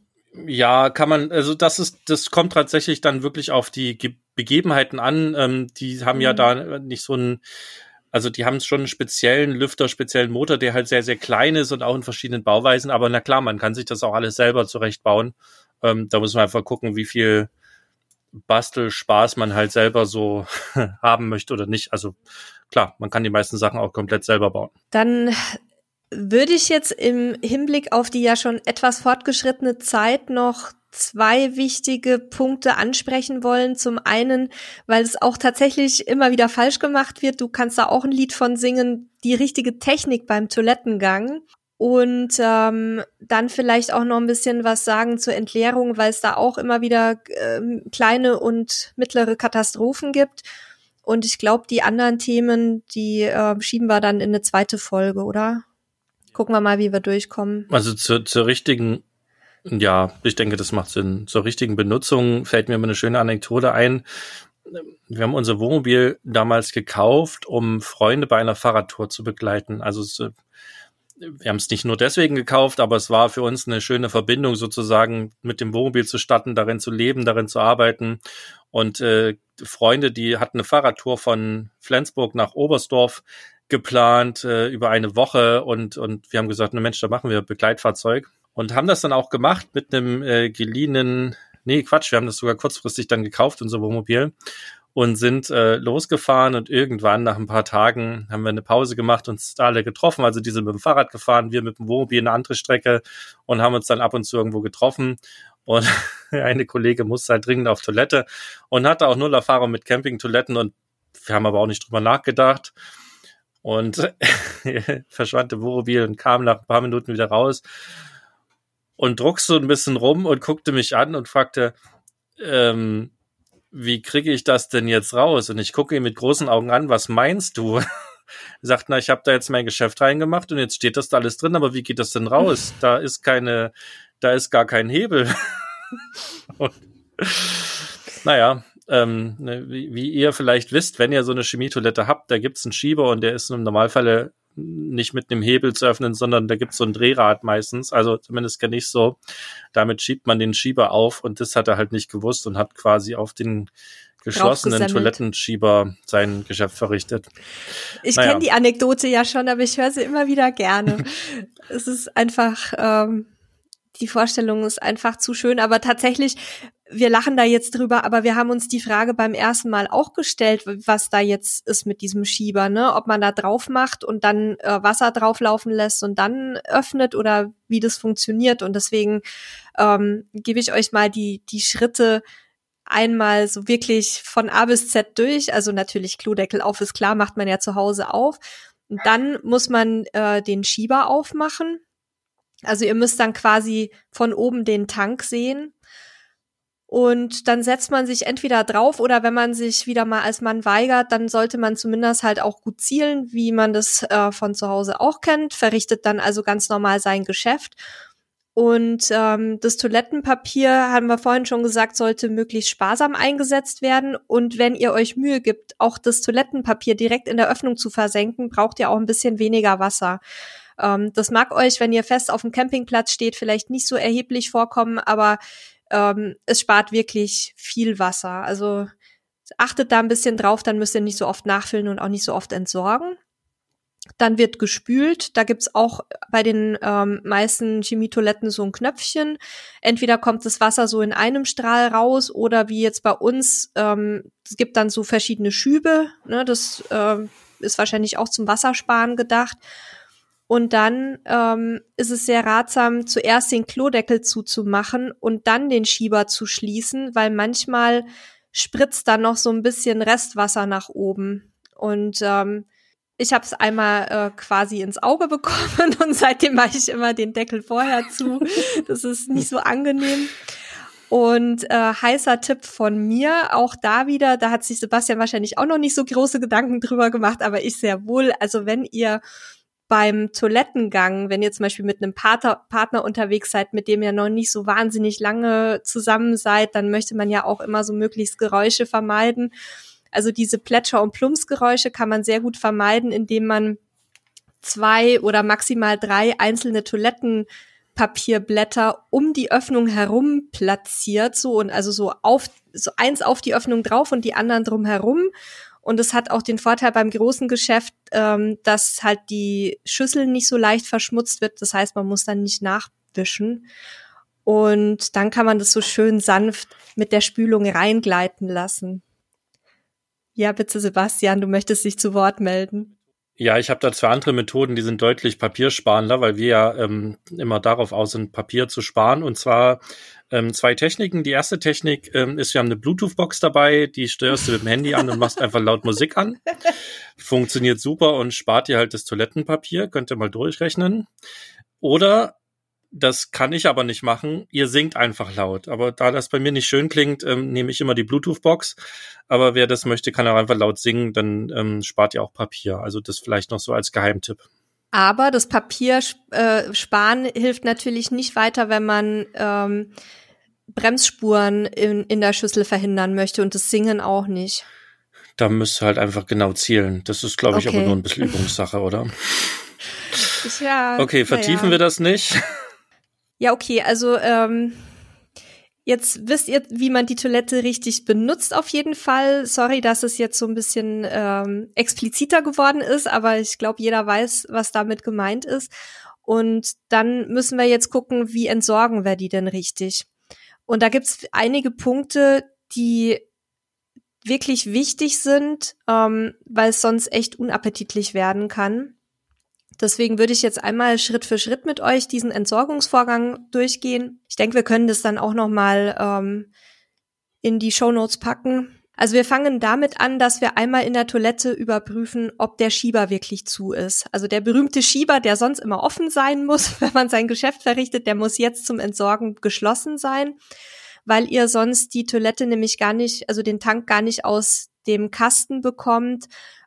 B: Ja, kann man, also das ist, das kommt tatsächlich dann wirklich auf die Ge Begebenheiten an. Ähm, die haben mhm. ja da nicht so ein also die haben schon einen speziellen Lüfter, speziellen Motor, der halt sehr, sehr klein ist und auch in verschiedenen Bauweisen. Aber na klar, man kann sich das auch alles selber zurechtbauen. Ähm, da muss man einfach gucken, wie viel Bastelspaß man halt selber so haben möchte oder nicht. Also klar, man kann die meisten Sachen auch komplett selber bauen.
A: Dann würde ich jetzt im Hinblick auf die ja schon etwas fortgeschrittene Zeit noch zwei wichtige Punkte ansprechen wollen. Zum einen, weil es auch tatsächlich immer wieder falsch gemacht wird. Du kannst da auch ein Lied von singen. Die richtige Technik beim Toilettengang. Und ähm, dann vielleicht auch noch ein bisschen was sagen zur Entleerung, weil es da auch immer wieder äh, kleine und mittlere Katastrophen gibt. Und ich glaube, die anderen Themen, die äh, schieben wir dann in eine zweite Folge, oder? Gucken wir mal, wie wir durchkommen.
B: Also zur, zur richtigen ja, ich denke, das macht Sinn. Zur richtigen Benutzung fällt mir immer eine schöne Anekdote ein. Wir haben unser Wohnmobil damals gekauft, um Freunde bei einer Fahrradtour zu begleiten. Also es, wir haben es nicht nur deswegen gekauft, aber es war für uns eine schöne Verbindung sozusagen mit dem Wohnmobil zu starten, darin zu leben, darin zu arbeiten. Und äh, Freunde, die hatten eine Fahrradtour von Flensburg nach Oberstdorf geplant äh, über eine Woche und und wir haben gesagt, ne Mensch, da machen wir Begleitfahrzeug und haben das dann auch gemacht mit einem äh, geliehenen, nee, Quatsch, wir haben das sogar kurzfristig dann gekauft, unser Wohnmobil und sind äh, losgefahren und irgendwann nach ein paar Tagen haben wir eine Pause gemacht und uns alle getroffen. Also die sind mit dem Fahrrad gefahren, wir mit dem Wohnmobil eine andere Strecke und haben uns dann ab und zu irgendwo getroffen. Und eine Kollege musste halt dringend auf Toilette und hatte auch null Erfahrung mit Campingtoiletten und wir haben aber auch nicht drüber nachgedacht. Und verschwand im Wohnmobil und kam nach ein paar Minuten wieder raus und druckst so ein bisschen rum und guckte mich an und fragte, ähm, wie kriege ich das denn jetzt raus? Und ich gucke ihn mit großen Augen an, was meinst du? sagt, na, ich habe da jetzt mein Geschäft reingemacht und jetzt steht das da alles drin, aber wie geht das denn raus? Da ist keine, da ist gar kein Hebel. und Naja, ähm, ne, wie, wie ihr vielleicht wisst, wenn ihr so eine Chemietoilette habt, da gibt's einen Schieber und der ist im Normalfall nicht mit einem Hebel zu öffnen, sondern da gibt's so ein Drehrad meistens. Also zumindest kenne ich so. Damit schiebt man den Schieber auf und das hat er halt nicht gewusst und hat quasi auf den geschlossenen Toilettenschieber sein Geschäft verrichtet.
A: Ich naja. kenne die Anekdote ja schon, aber ich höre sie immer wieder gerne. es ist einfach, ähm, die Vorstellung ist einfach zu schön, aber tatsächlich, wir lachen da jetzt drüber, aber wir haben uns die Frage beim ersten Mal auch gestellt, was da jetzt ist mit diesem Schieber, ne? Ob man da drauf macht und dann äh, Wasser drauflaufen lässt und dann öffnet oder wie das funktioniert. Und deswegen ähm, gebe ich euch mal die, die Schritte einmal so wirklich von A bis Z durch. Also natürlich Klodeckel auf ist klar, macht man ja zu Hause auf. Und dann muss man äh, den Schieber aufmachen. Also ihr müsst dann quasi von oben den Tank sehen. Und dann setzt man sich entweder drauf oder wenn man sich wieder mal als Mann weigert, dann sollte man zumindest halt auch gut zielen, wie man das äh, von zu Hause auch kennt, verrichtet dann also ganz normal sein Geschäft und ähm, das Toilettenpapier, haben wir vorhin schon gesagt, sollte möglichst sparsam eingesetzt werden. Und wenn ihr euch Mühe gibt, auch das Toilettenpapier direkt in der Öffnung zu versenken, braucht ihr auch ein bisschen weniger Wasser. Ähm, das mag euch, wenn ihr fest auf dem Campingplatz steht, vielleicht nicht so erheblich vorkommen, aber ähm, es spart wirklich viel Wasser. Also achtet da ein bisschen drauf, dann müsst ihr nicht so oft nachfüllen und auch nicht so oft entsorgen. Dann wird gespült. Da gibt's auch bei den ähm, meisten Chemietoiletten so ein Knöpfchen. Entweder kommt das Wasser so in einem Strahl raus oder wie jetzt bei uns, ähm, es gibt dann so verschiedene Schübe. Ne, das ähm, ist wahrscheinlich auch zum Wassersparen gedacht. Und dann ähm, ist es sehr ratsam, zuerst den Klodeckel zuzumachen und dann den Schieber zu schließen, weil manchmal spritzt dann noch so ein bisschen Restwasser nach oben. Und ähm, ich habe es einmal äh, quasi ins Auge bekommen und seitdem mache ich immer den Deckel vorher zu. Das ist nicht so angenehm. Und äh, heißer Tipp von mir, auch da wieder, da hat sich Sebastian wahrscheinlich auch noch nicht so große Gedanken drüber gemacht, aber ich sehr wohl. Also wenn ihr beim Toilettengang, wenn ihr zum Beispiel mit einem Partner, Partner unterwegs seid, mit dem ihr noch nicht so wahnsinnig lange zusammen seid, dann möchte man ja auch immer so möglichst Geräusche vermeiden. Also diese Plätscher- und Plumpsgeräusche kann man sehr gut vermeiden, indem man zwei oder maximal drei einzelne Toilettenpapierblätter um die Öffnung herum platziert, so und also so auf, so eins auf die Öffnung drauf und die anderen drum herum. Und es hat auch den Vorteil beim großen Geschäft, ähm, dass halt die Schüssel nicht so leicht verschmutzt wird. Das heißt, man muss dann nicht nachwischen. Und dann kann man das so schön sanft mit der Spülung reingleiten lassen. Ja, bitte Sebastian, du möchtest dich zu Wort melden.
B: Ja, ich habe da zwei andere Methoden, die sind deutlich papiersparender, weil wir ja ähm, immer darauf aus sind, Papier zu sparen. Und zwar ähm, zwei Techniken. Die erste Technik ähm, ist, wir haben eine Bluetooth-Box dabei, die steuerst du mit dem Handy an und machst einfach laut Musik an. Funktioniert super und spart dir halt das Toilettenpapier, könnt ihr mal durchrechnen. Oder das kann ich aber nicht machen. Ihr singt einfach laut. Aber da das bei mir nicht schön klingt, ähm, nehme ich immer die Bluetooth-Box. Aber wer das möchte, kann auch einfach laut singen. Dann ähm, spart ihr auch Papier. Also das vielleicht noch so als Geheimtipp.
A: Aber das Papier äh, sparen hilft natürlich nicht weiter, wenn man ähm, Bremsspuren in, in der Schüssel verhindern möchte und das Singen auch nicht.
B: Da müsst ihr halt einfach genau zielen. Das ist, glaube ich, okay. aber nur ein bisschen Übungssache, oder? Ja, okay, vertiefen ja. wir das nicht.
A: Ja, okay, also ähm, jetzt wisst ihr, wie man die Toilette richtig benutzt auf jeden Fall. Sorry, dass es jetzt so ein bisschen ähm, expliziter geworden ist, aber ich glaube, jeder weiß, was damit gemeint ist. Und dann müssen wir jetzt gucken, wie entsorgen wir die denn richtig. Und da gibt's einige Punkte, die wirklich wichtig sind, ähm, weil es sonst echt unappetitlich werden kann. Deswegen würde ich jetzt einmal Schritt für Schritt mit euch diesen Entsorgungsvorgang durchgehen. Ich denke, wir können das dann auch noch mal ähm, in die Show Notes packen. Also wir fangen damit an, dass wir einmal in der Toilette überprüfen, ob der Schieber wirklich zu ist. Also der berühmte Schieber, der sonst immer offen sein muss, wenn man sein Geschäft verrichtet, der muss jetzt zum Entsorgen geschlossen sein, weil ihr sonst die Toilette nämlich gar nicht, also den Tank gar nicht aus dem Kasten bekommt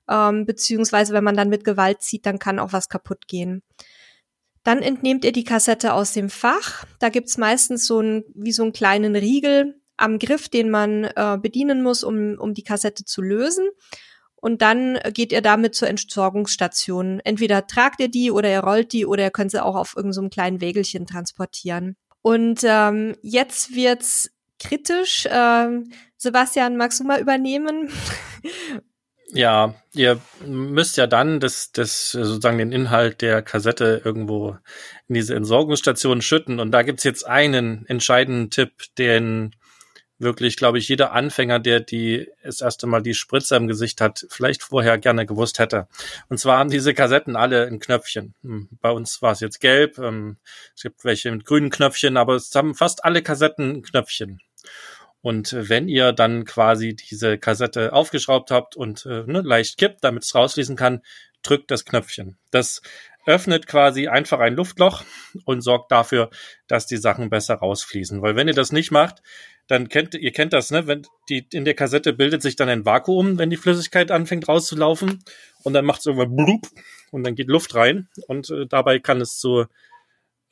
A: ähm, beziehungsweise wenn man dann mit Gewalt zieht, dann kann auch was kaputt gehen. Dann entnehmt ihr die Kassette aus dem Fach. Da gibt's meistens so ein, wie so einen kleinen Riegel am Griff, den man äh, bedienen muss, um, um die Kassette zu lösen. Und dann geht ihr damit zur Entsorgungsstation. Entweder tragt ihr die oder ihr rollt die oder ihr könnt sie auch auf irgendeinem so kleinen Wägelchen transportieren. Und ähm, jetzt wird's kritisch. Ähm, Sebastian, magst du mal übernehmen?
B: Ja, ihr müsst ja dann das, das sozusagen den Inhalt der Kassette irgendwo in diese Entsorgungsstation schütten. Und da gibt's jetzt einen entscheidenden Tipp, den wirklich, glaube ich, jeder Anfänger, der die das erste Mal die Spritze im Gesicht hat, vielleicht vorher gerne gewusst hätte. Und zwar haben diese Kassetten alle ein Knöpfchen. Hm, bei uns war es jetzt gelb, ähm, es gibt welche mit grünen Knöpfchen, aber es haben fast alle Kassetten ein Knöpfchen. Und wenn ihr dann quasi diese Kassette aufgeschraubt habt und äh, ne, leicht kippt, damit es rausfließen kann, drückt das Knöpfchen. Das öffnet quasi einfach ein Luftloch und sorgt dafür, dass die Sachen besser rausfließen. Weil wenn ihr das nicht macht, dann kennt ihr kennt das, ne? Wenn die in der Kassette bildet sich dann ein Vakuum, wenn die Flüssigkeit anfängt rauszulaufen und dann macht es irgendwann blub und dann geht Luft rein und äh, dabei kann es zu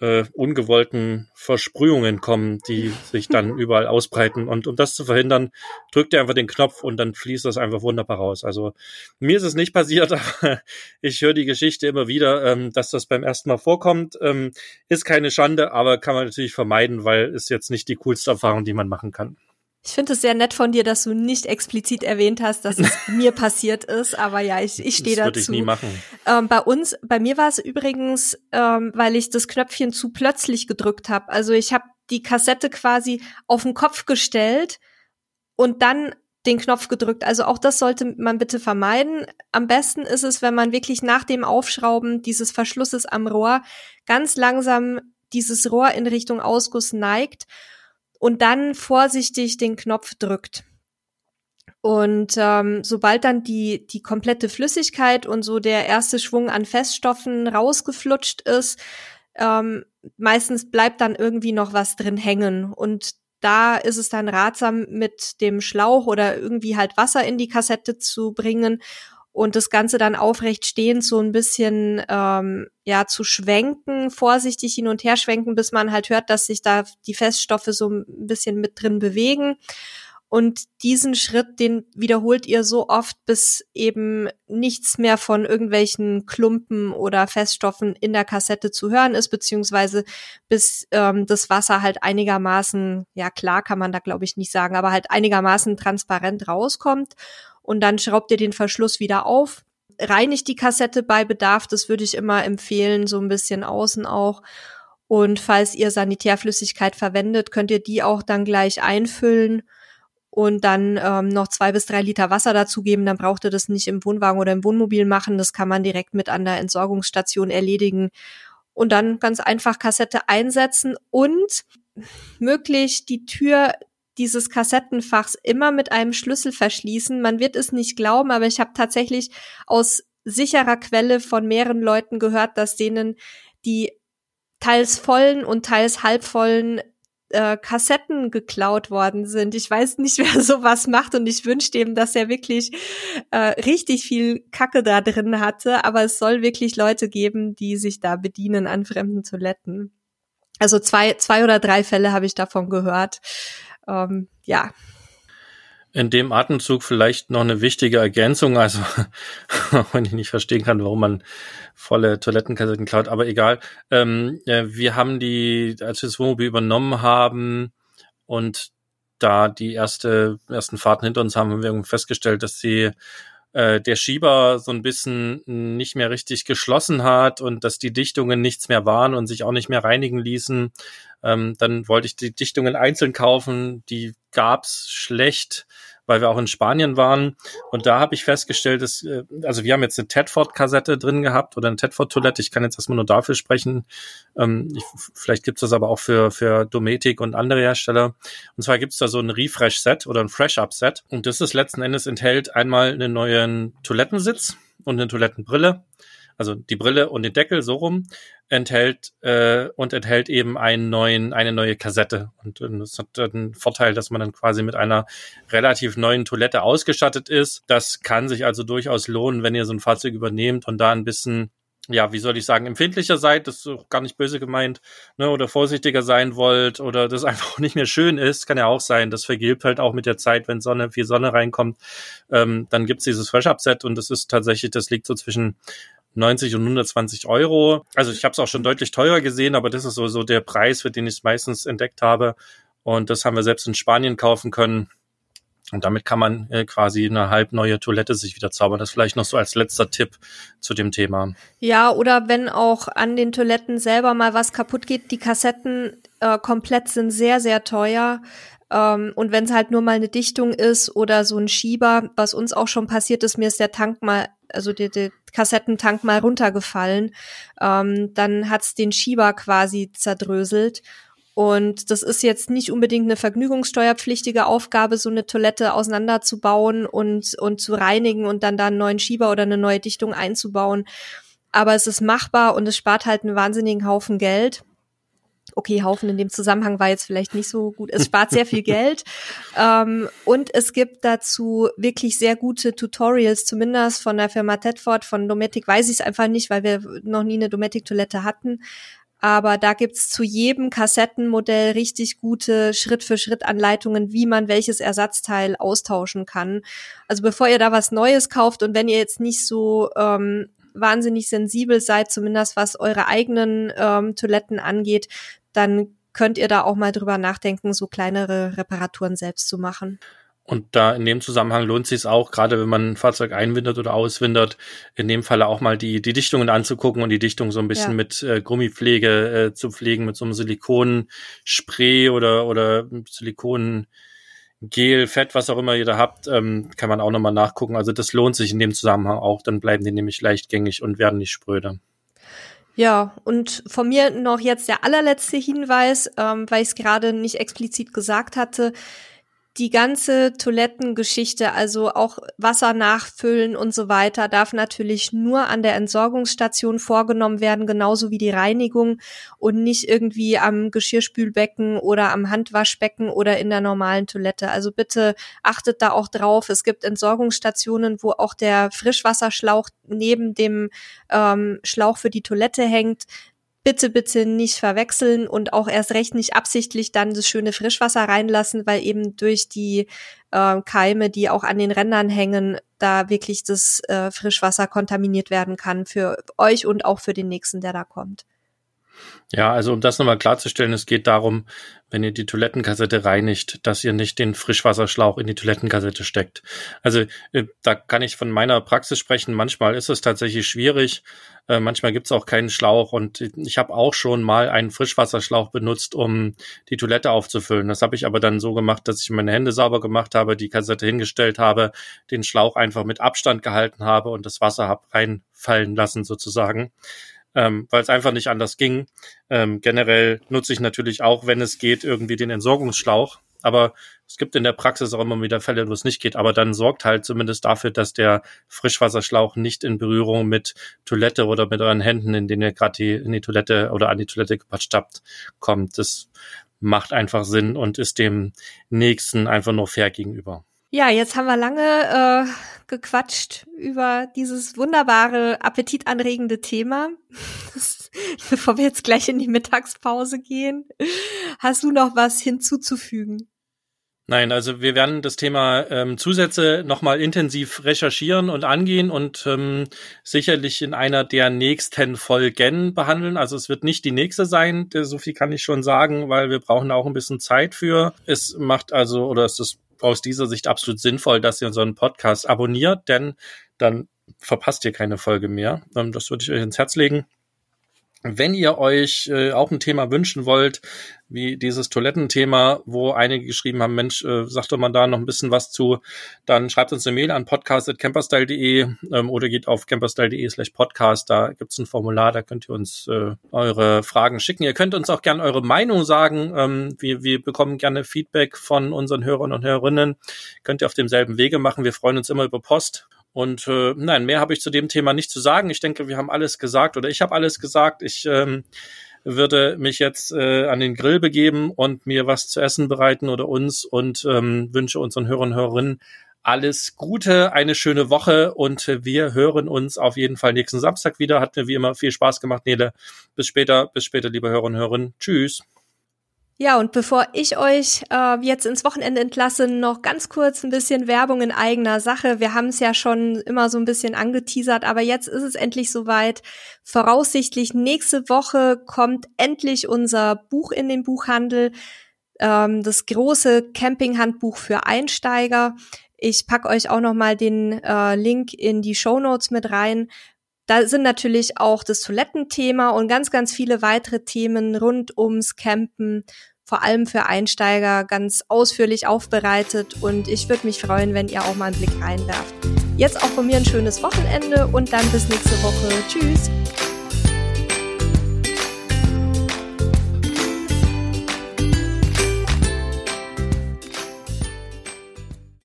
B: äh, ungewollten Versprühungen kommen, die sich dann überall ausbreiten. Und um das zu verhindern, drückt er einfach den Knopf und dann fließt das einfach wunderbar raus. Also mir ist es nicht passiert, aber ich höre die Geschichte immer wieder, ähm, dass das beim ersten Mal vorkommt. Ähm, ist keine Schande, aber kann man natürlich vermeiden, weil ist jetzt nicht die coolste Erfahrung, die man machen kann.
A: Ich finde es sehr nett von dir, dass du nicht explizit erwähnt hast, dass es mir passiert ist, aber ja, ich, ich stehe dazu. Das würde
B: ich nie machen.
A: Ähm, bei uns, bei mir war es übrigens, ähm, weil ich das Knöpfchen zu plötzlich gedrückt habe. Also ich habe die Kassette quasi auf den Kopf gestellt und dann den Knopf gedrückt. Also auch das sollte man bitte vermeiden. Am besten ist es, wenn man wirklich nach dem Aufschrauben dieses Verschlusses am Rohr ganz langsam dieses Rohr in Richtung Ausguss neigt und dann vorsichtig den Knopf drückt. Und ähm, sobald dann die, die komplette Flüssigkeit und so der erste Schwung an Feststoffen rausgeflutscht ist, ähm, meistens bleibt dann irgendwie noch was drin hängen. Und da ist es dann ratsam, mit dem Schlauch oder irgendwie halt Wasser in die Kassette zu bringen und das Ganze dann aufrecht stehend so ein bisschen ähm, ja zu schwenken, vorsichtig hin und her schwenken, bis man halt hört, dass sich da die Feststoffe so ein bisschen mit drin bewegen. Und diesen Schritt, den wiederholt ihr so oft, bis eben nichts mehr von irgendwelchen Klumpen oder Feststoffen in der Kassette zu hören ist, beziehungsweise bis ähm, das Wasser halt einigermaßen, ja klar kann man da glaube ich nicht sagen, aber halt einigermaßen transparent rauskommt und dann schraubt ihr den Verschluss wieder auf. Reinigt die Kassette bei Bedarf, das würde ich immer empfehlen, so ein bisschen außen auch. Und falls ihr Sanitärflüssigkeit verwendet, könnt ihr die auch dann gleich einfüllen und dann ähm, noch zwei bis drei Liter Wasser dazugeben. Dann braucht ihr das nicht im Wohnwagen oder im Wohnmobil machen. Das kann man direkt mit an der Entsorgungsstation erledigen. Und dann ganz einfach Kassette einsetzen und möglich die Tür dieses Kassettenfachs immer mit einem Schlüssel verschließen. Man wird es nicht glauben, aber ich habe tatsächlich aus sicherer Quelle von mehreren Leuten gehört, dass denen die teils vollen und teils halbvollen äh, Kassetten geklaut worden sind. Ich weiß nicht, wer sowas macht und ich wünsche dem, dass er wirklich äh, richtig viel Kacke da drin hatte, aber es soll wirklich Leute geben, die sich da bedienen an fremden Toiletten. Also zwei, zwei oder drei Fälle habe ich davon gehört ähm, ja.
B: In dem Atemzug vielleicht noch eine wichtige Ergänzung, also wenn ich nicht verstehen kann, warum man volle Toilettenkassetten klaut, aber egal. Ähm, äh, wir haben die, als wir das Wohnmobil übernommen haben und da die erste, ersten Fahrten hinter uns haben, haben wir festgestellt, dass sie äh, der Schieber so ein bisschen nicht mehr richtig geschlossen hat und dass die Dichtungen nichts mehr waren und sich auch nicht mehr reinigen ließen. Ähm, dann wollte ich die Dichtungen einzeln kaufen, die gab's schlecht weil wir auch in Spanien waren. Und da habe ich festgestellt, dass, äh, also wir haben jetzt eine Tedford-Kassette drin gehabt oder eine Tedford-Toilette. Ich kann jetzt erstmal nur dafür sprechen. Ähm, ich, vielleicht gibt es das aber auch für, für Dometic und andere Hersteller. Und zwar gibt es da so ein Refresh-Set oder ein Fresh-Up-Set. Und das ist letzten Endes enthält einmal einen neuen Toilettensitz und eine Toilettenbrille also die Brille und den Deckel so rum, enthält äh, und enthält eben einen neuen, eine neue Kassette. Und, und das hat den Vorteil, dass man dann quasi mit einer relativ neuen Toilette ausgestattet ist. Das kann sich also durchaus lohnen, wenn ihr so ein Fahrzeug übernehmt und da ein bisschen ja, wie soll ich sagen, empfindlicher seid, das ist auch gar nicht böse gemeint, ne, oder vorsichtiger sein wollt oder das einfach nicht mehr schön ist, kann ja auch sein, das vergilbt halt auch mit der Zeit, wenn Sonne, viel Sonne reinkommt, ähm, dann gibt's dieses Fresh-Up-Set und das ist tatsächlich, das liegt so zwischen 90 und 120 Euro. Also ich habe es auch schon deutlich teurer gesehen, aber das ist so, der Preis, für den ich es meistens entdeckt habe. Und das haben wir selbst in Spanien kaufen können. Und damit kann man äh, quasi eine halb neue Toilette sich wieder zaubern. Das vielleicht noch so als letzter Tipp zu dem Thema.
A: Ja, oder wenn auch an den Toiletten selber mal was kaputt geht, die Kassetten äh, komplett sind sehr, sehr teuer. Ähm, und wenn es halt nur mal eine Dichtung ist oder so ein Schieber, was uns auch schon passiert ist, mir ist der Tank mal, also der, der Kassettentank mal runtergefallen, ähm, dann hat's den Schieber quasi zerdröselt. Und das ist jetzt nicht unbedingt eine vergnügungssteuerpflichtige Aufgabe, so eine Toilette auseinanderzubauen und, und zu reinigen und dann da einen neuen Schieber oder eine neue Dichtung einzubauen. Aber es ist machbar und es spart halt einen wahnsinnigen Haufen Geld. Okay, Haufen in dem Zusammenhang war jetzt vielleicht nicht so gut. Es spart sehr viel Geld. Ähm, und es gibt dazu wirklich sehr gute Tutorials, zumindest von der Firma Tedford, von Dometic weiß ich es einfach nicht, weil wir noch nie eine Dometic-Toilette hatten aber da gibt's zu jedem Kassettenmodell richtig gute Schritt-für-Schritt-Anleitungen, wie man welches Ersatzteil austauschen kann. Also bevor ihr da was Neues kauft und wenn ihr jetzt nicht so ähm, wahnsinnig sensibel seid, zumindest was eure eigenen ähm, Toiletten angeht, dann könnt ihr da auch mal drüber nachdenken, so kleinere Reparaturen selbst zu machen.
B: Und da in dem Zusammenhang lohnt sich auch, gerade wenn man ein Fahrzeug einwindert oder auswindert, in dem Falle auch mal die, die Dichtungen anzugucken und die Dichtung so ein bisschen ja. mit äh, Gummipflege äh, zu pflegen, mit so einem Silikonspray oder, oder Silikon Gel, Fett, was auch immer ihr da habt, ähm, kann man auch nochmal nachgucken. Also das lohnt sich in dem Zusammenhang auch, dann bleiben die nämlich leichtgängig und werden nicht spröde.
A: Ja, und von mir noch jetzt der allerletzte Hinweis, ähm, weil ich es gerade nicht explizit gesagt hatte die ganze Toilettengeschichte, also auch Wasser nachfüllen und so weiter, darf natürlich nur an der Entsorgungsstation vorgenommen werden, genauso wie die Reinigung und nicht irgendwie am Geschirrspülbecken oder am Handwaschbecken oder in der normalen Toilette. Also bitte achtet da auch drauf. Es gibt Entsorgungsstationen, wo auch der Frischwasserschlauch neben dem ähm, Schlauch für die Toilette hängt bitte, bitte nicht verwechseln und auch erst recht nicht absichtlich dann das schöne Frischwasser reinlassen, weil eben durch die äh, Keime, die auch an den Rändern hängen, da wirklich das äh, Frischwasser kontaminiert werden kann für euch und auch für den nächsten, der da kommt.
B: Ja, also um das nochmal klarzustellen, es geht darum, wenn ihr die Toilettenkassette reinigt, dass ihr nicht den Frischwasserschlauch in die Toilettenkassette steckt. Also äh, da kann ich von meiner Praxis sprechen. Manchmal ist es tatsächlich schwierig. Äh, manchmal gibt es auch keinen Schlauch und ich habe auch schon mal einen Frischwasserschlauch benutzt, um die Toilette aufzufüllen. Das habe ich aber dann so gemacht, dass ich meine Hände sauber gemacht habe, die Kassette hingestellt habe, den Schlauch einfach mit Abstand gehalten habe und das Wasser habe reinfallen lassen sozusagen ähm, weil es einfach nicht anders ging. Ähm, generell nutze ich natürlich auch, wenn es geht, irgendwie den Entsorgungsschlauch. Aber es gibt in der Praxis auch immer wieder Fälle, wo es nicht geht. Aber dann sorgt halt zumindest dafür, dass der Frischwasserschlauch nicht in Berührung mit Toilette oder mit euren Händen, in denen ihr gerade in die Toilette oder an die Toilette gepatscht habt, kommt. Das macht einfach Sinn und ist dem Nächsten einfach nur fair gegenüber.
A: Ja, jetzt haben wir lange äh, gequatscht über dieses wunderbare, appetitanregende Thema. Bevor wir jetzt gleich in die Mittagspause gehen, hast du noch was hinzuzufügen?
B: Nein, also wir werden das Thema ähm, Zusätze nochmal intensiv recherchieren und angehen und ähm, sicherlich in einer der nächsten Folgen behandeln. Also es wird nicht die nächste sein, so viel kann ich schon sagen, weil wir brauchen auch ein bisschen Zeit für. Es macht also, oder es ist aus dieser Sicht absolut sinnvoll, dass ihr unseren Podcast abonniert, denn dann verpasst ihr keine Folge mehr. Ähm, das würde ich euch ins Herz legen. Wenn ihr euch äh, auch ein Thema wünschen wollt, wie dieses Toilettenthema, wo einige geschrieben haben, Mensch, äh, sagt doch mal da noch ein bisschen was zu, dann schreibt uns eine Mail an podcast.camperstyle.de ähm, oder geht auf camperstyle.de slash podcast, da gibt's ein Formular, da könnt ihr uns äh, eure Fragen schicken. Ihr könnt uns auch gerne eure Meinung sagen. Ähm, wir, wir bekommen gerne Feedback von unseren Hörern und Hörerinnen. Könnt ihr auf demselben Wege machen. Wir freuen uns immer über Post. Und äh, nein, mehr habe ich zu dem Thema nicht zu sagen. Ich denke, wir haben alles gesagt oder ich habe alles gesagt. Ich ähm, würde mich jetzt äh, an den Grill begeben und mir was zu essen bereiten oder uns und ähm, wünsche unseren Hörern und Hörerinnen alles Gute, eine schöne Woche und wir hören uns auf jeden Fall nächsten Samstag wieder. Hat mir wie immer viel Spaß gemacht, Nele. Bis später, bis später, liebe Hörer und Hörerinnen. Tschüss.
A: Ja, und bevor ich euch äh, jetzt ins Wochenende entlasse, noch ganz kurz ein bisschen Werbung in eigener Sache. Wir haben es ja schon immer so ein bisschen angeteasert, aber jetzt ist es endlich soweit. Voraussichtlich nächste Woche kommt endlich unser Buch in den Buchhandel, ähm, das große Campinghandbuch für Einsteiger. Ich pack euch auch noch mal den äh, Link in die Show Notes mit rein. Da sind natürlich auch das Toilettenthema und ganz, ganz viele weitere Themen rund ums Campen vor allem für Einsteiger ganz ausführlich aufbereitet und ich würde mich freuen, wenn ihr auch mal einen Blick reinwerft. Jetzt auch von mir ein schönes Wochenende und dann bis nächste Woche. Tschüss!